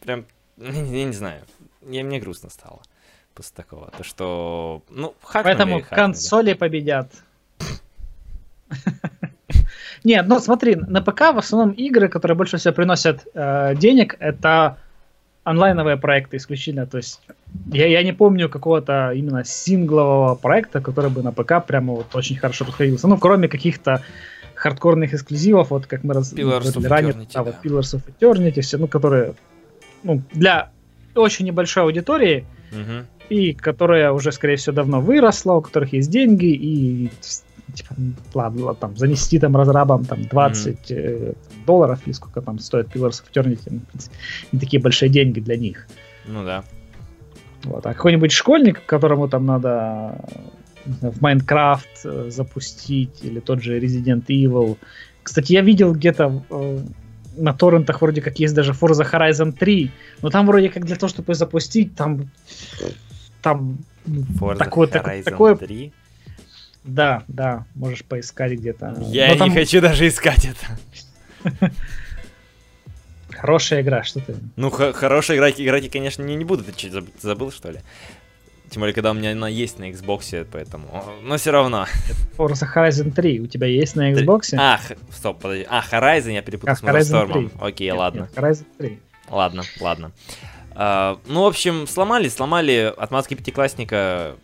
прям, я не знаю, я, мне грустно стало после такого. То, что, ну, хакнули, Поэтому хакнули. консоли победят. Нет, ну смотри, на ПК в основном игры, которые больше всего приносят э, денег, это онлайновые проекты исключительно. То есть я, я не помню какого-то именно синглового проекта, который бы на ПК прямо вот очень хорошо подходился. Ну, кроме каких-то хардкорных эксклюзивов, вот как мы говорили ранее, да, вот Pillars of Eternity, все, ну, которые ну, для очень небольшой аудитории, угу. и которая уже, скорее всего, давно выросла, у которых есть деньги, и типа, ладно, там, занести там разрабам там 20 mm-hmm. э, долларов, или сколько там стоит Pillars of Eternity, не такие большие деньги для них. Ну да. Вот. А какой-нибудь школьник, которому там надо в Майнкрафт э, запустить, или тот же Resident Evil. Кстати, я видел где-то э, на торрентах вроде как есть даже Forza Horizon 3, но там вроде как для того, чтобы запустить, там там Forza такое, Horizon такое, 3? Да, да, можешь поискать где-то. Я но не хочу даже искать это. Хорошая игра, что ты? Ну, хорошая игра, играть я, конечно, не, не буду. Ты что, забыл, что ли? Тем более, когда у меня она есть на Xbox, поэтому... Но все равно. Forza Horizon 3 у тебя есть на Xbox? А, стоп, подожди. А, Horizon я перепутал а, с Motorstorm. Окей, нет, ладно. Нет, Horizon 3. Ладно, ладно. Uh, ну, в общем, сломали, сломали отмазки пятиклассника.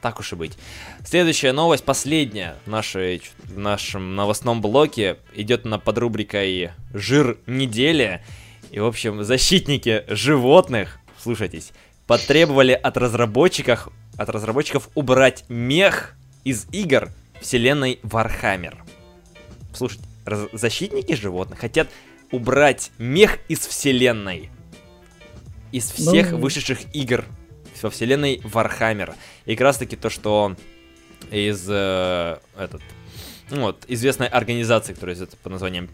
Так уж и быть. Следующая новость, последняя в, нашей, в нашем новостном блоке, идет на подрубрикой «Жир недели». И, в общем, защитники животных, слушайте, потребовали от разработчиков, от разработчиков убрать мех из игр вселенной Warhammer. Слушайте, защитники животных хотят убрать мех из вселенной. Из всех ну... вышедших игр во вселенной Warhammer. И как раз таки то, что из э, этот, ну вот, известной организации, которая известна под названием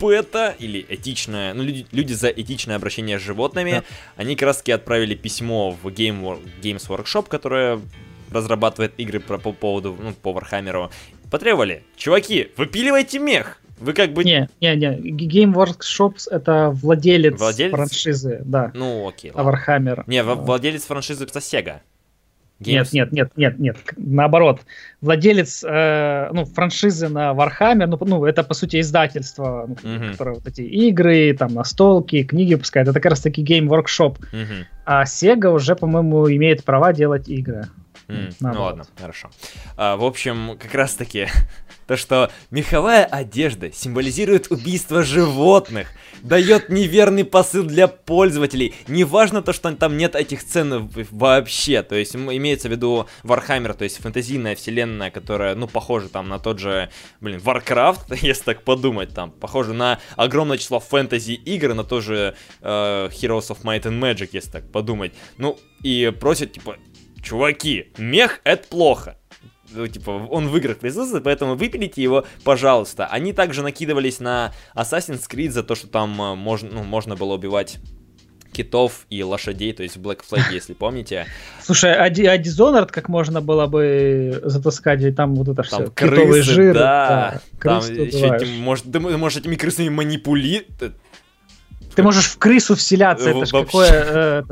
PETA, или этичное, ну, люди, люди за этичное обращение с животными, да. они как раз таки отправили письмо в Game, Games Workshop, которая разрабатывает игры про, по поводу, ну, по Warhammer у, потребовали, чуваки, выпиливайте мех, вы как бы... Не, не, не. Game Workshops это владелец, владелец? франшизы, да. Ну, окей. Ладно. Warhammer. Не, владелец франшизы это Sega. Games. Нет, нет, нет, нет, нет. Наоборот, владелец э, ну, франшизы на Warhammer, ну, ну, это по сути издательство, ну, uh-huh. которое вот эти игры, там, настолки, книги выпускает. Это как раз таки Game Workshop. Uh-huh. А Sega уже, по-моему, имеет права делать игры. Mm, ну ладно, хорошо. А, в общем, как раз таки то, что меховая одежда символизирует убийство животных, дает неверный посыл для пользователей. Неважно то, что там нет этих цен вообще. То есть имеется в виду Warhammer, то есть фэнтезийная вселенная, которая, ну, похожа там на тот же, блин, Warcraft, если так подумать, там, похоже на огромное число фэнтези игр, на то же э, Heroes of Might and Magic, если так подумать. Ну, и просят, типа, чуваки, мех это плохо ну, типа, он в играх присутствует, поэтому выпилите его, пожалуйста. Они также накидывались на Assassin's Creed за то, что там э, можно, ну, можно было убивать китов и лошадей, то есть в Black Flag, если помните. Слушай, а, а Dishonored как можно было бы затаскать, ведь там вот это там все, крысы, китовый жир. Да, да там еще этим, может, ты можешь этими крысами манипулировать. Ты можешь в крысу вселяться, это ж какое...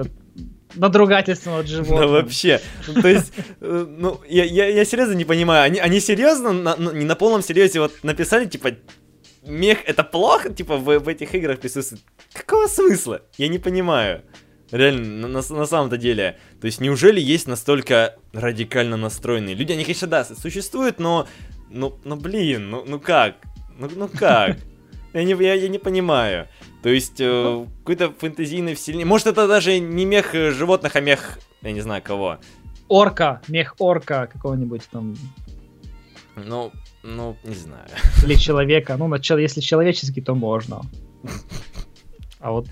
Надругательство над животным. Да вообще. Ну, то есть, э, ну, я, я, я серьезно не понимаю, они, они серьезно, на, ну, не на полном серьезе вот написали, типа, мех это плохо, типа, в, в этих играх присутствует. Какого смысла? Я не понимаю. Реально, на, на самом-то деле. То есть, неужели есть настолько радикально настроенные люди? Они, конечно, да, существуют, но... Ну, ну блин, ну, ну как? Ну, ну как? Я не, я, я не понимаю. То есть, э, какой-то фэнтезийный вселенной. Может, это даже не мех животных, а мех, я не знаю кого. Орка, мех орка какого-нибудь там. Ну, ну, не знаю. Или человека. Ну, если человеческий, то можно. А вот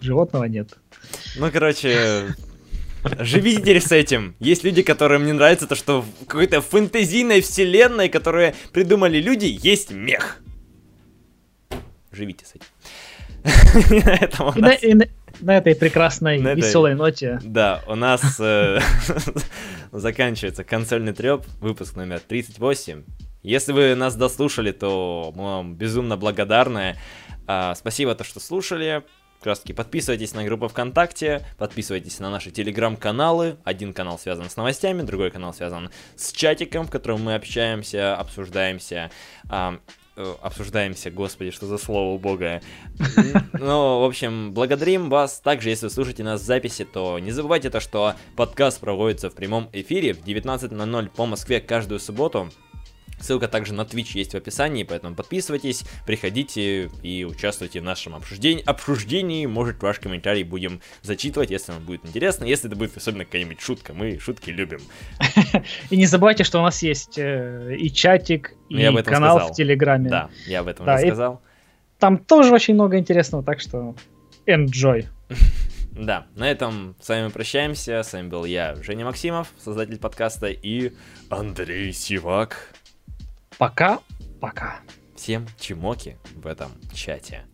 животного нет. Ну, короче, Живите с этим. Есть люди, которым не нравится то, что в какой-то фэнтезийной вселенной, которые придумали люди, есть мех живите с этим. на, этом и нас... на, и на, на этой прекрасной на веселой этой... ноте. Да, у нас э, заканчивается консольный треп, выпуск номер 38. Если вы нас дослушали, то мы вам безумно благодарны. А, спасибо, то, что слушали. Как раз таки подписывайтесь на группу ВКонтакте, подписывайтесь на наши телеграм-каналы. Один канал связан с новостями, другой канал связан с чатиком, в котором мы общаемся, обсуждаемся. Э, обсуждаемся, господи, что за слово убогое. Ну, в общем, благодарим вас. Также, если вы слушаете нас в записи, то не забывайте то, что подкаст проводится в прямом эфире в 19.00 по Москве каждую субботу. Ссылка также на Twitch есть в описании, поэтому подписывайтесь, приходите и участвуйте в нашем обсуждении. обсуждении. Может, ваш комментарий будем зачитывать, если вам будет интересно. Если это будет особенно какая-нибудь шутка, мы шутки любим. И не забывайте, что у нас есть э, и чатик, ну, и канал в Телеграме. Да, я об этом рассказал. Там тоже очень много интересного, так что enjoy. Да, на этом с вами прощаемся. С вами был я, Женя Максимов, создатель подкаста, и Андрей Сивак. Пока-пока. Всем чмоки в этом чате.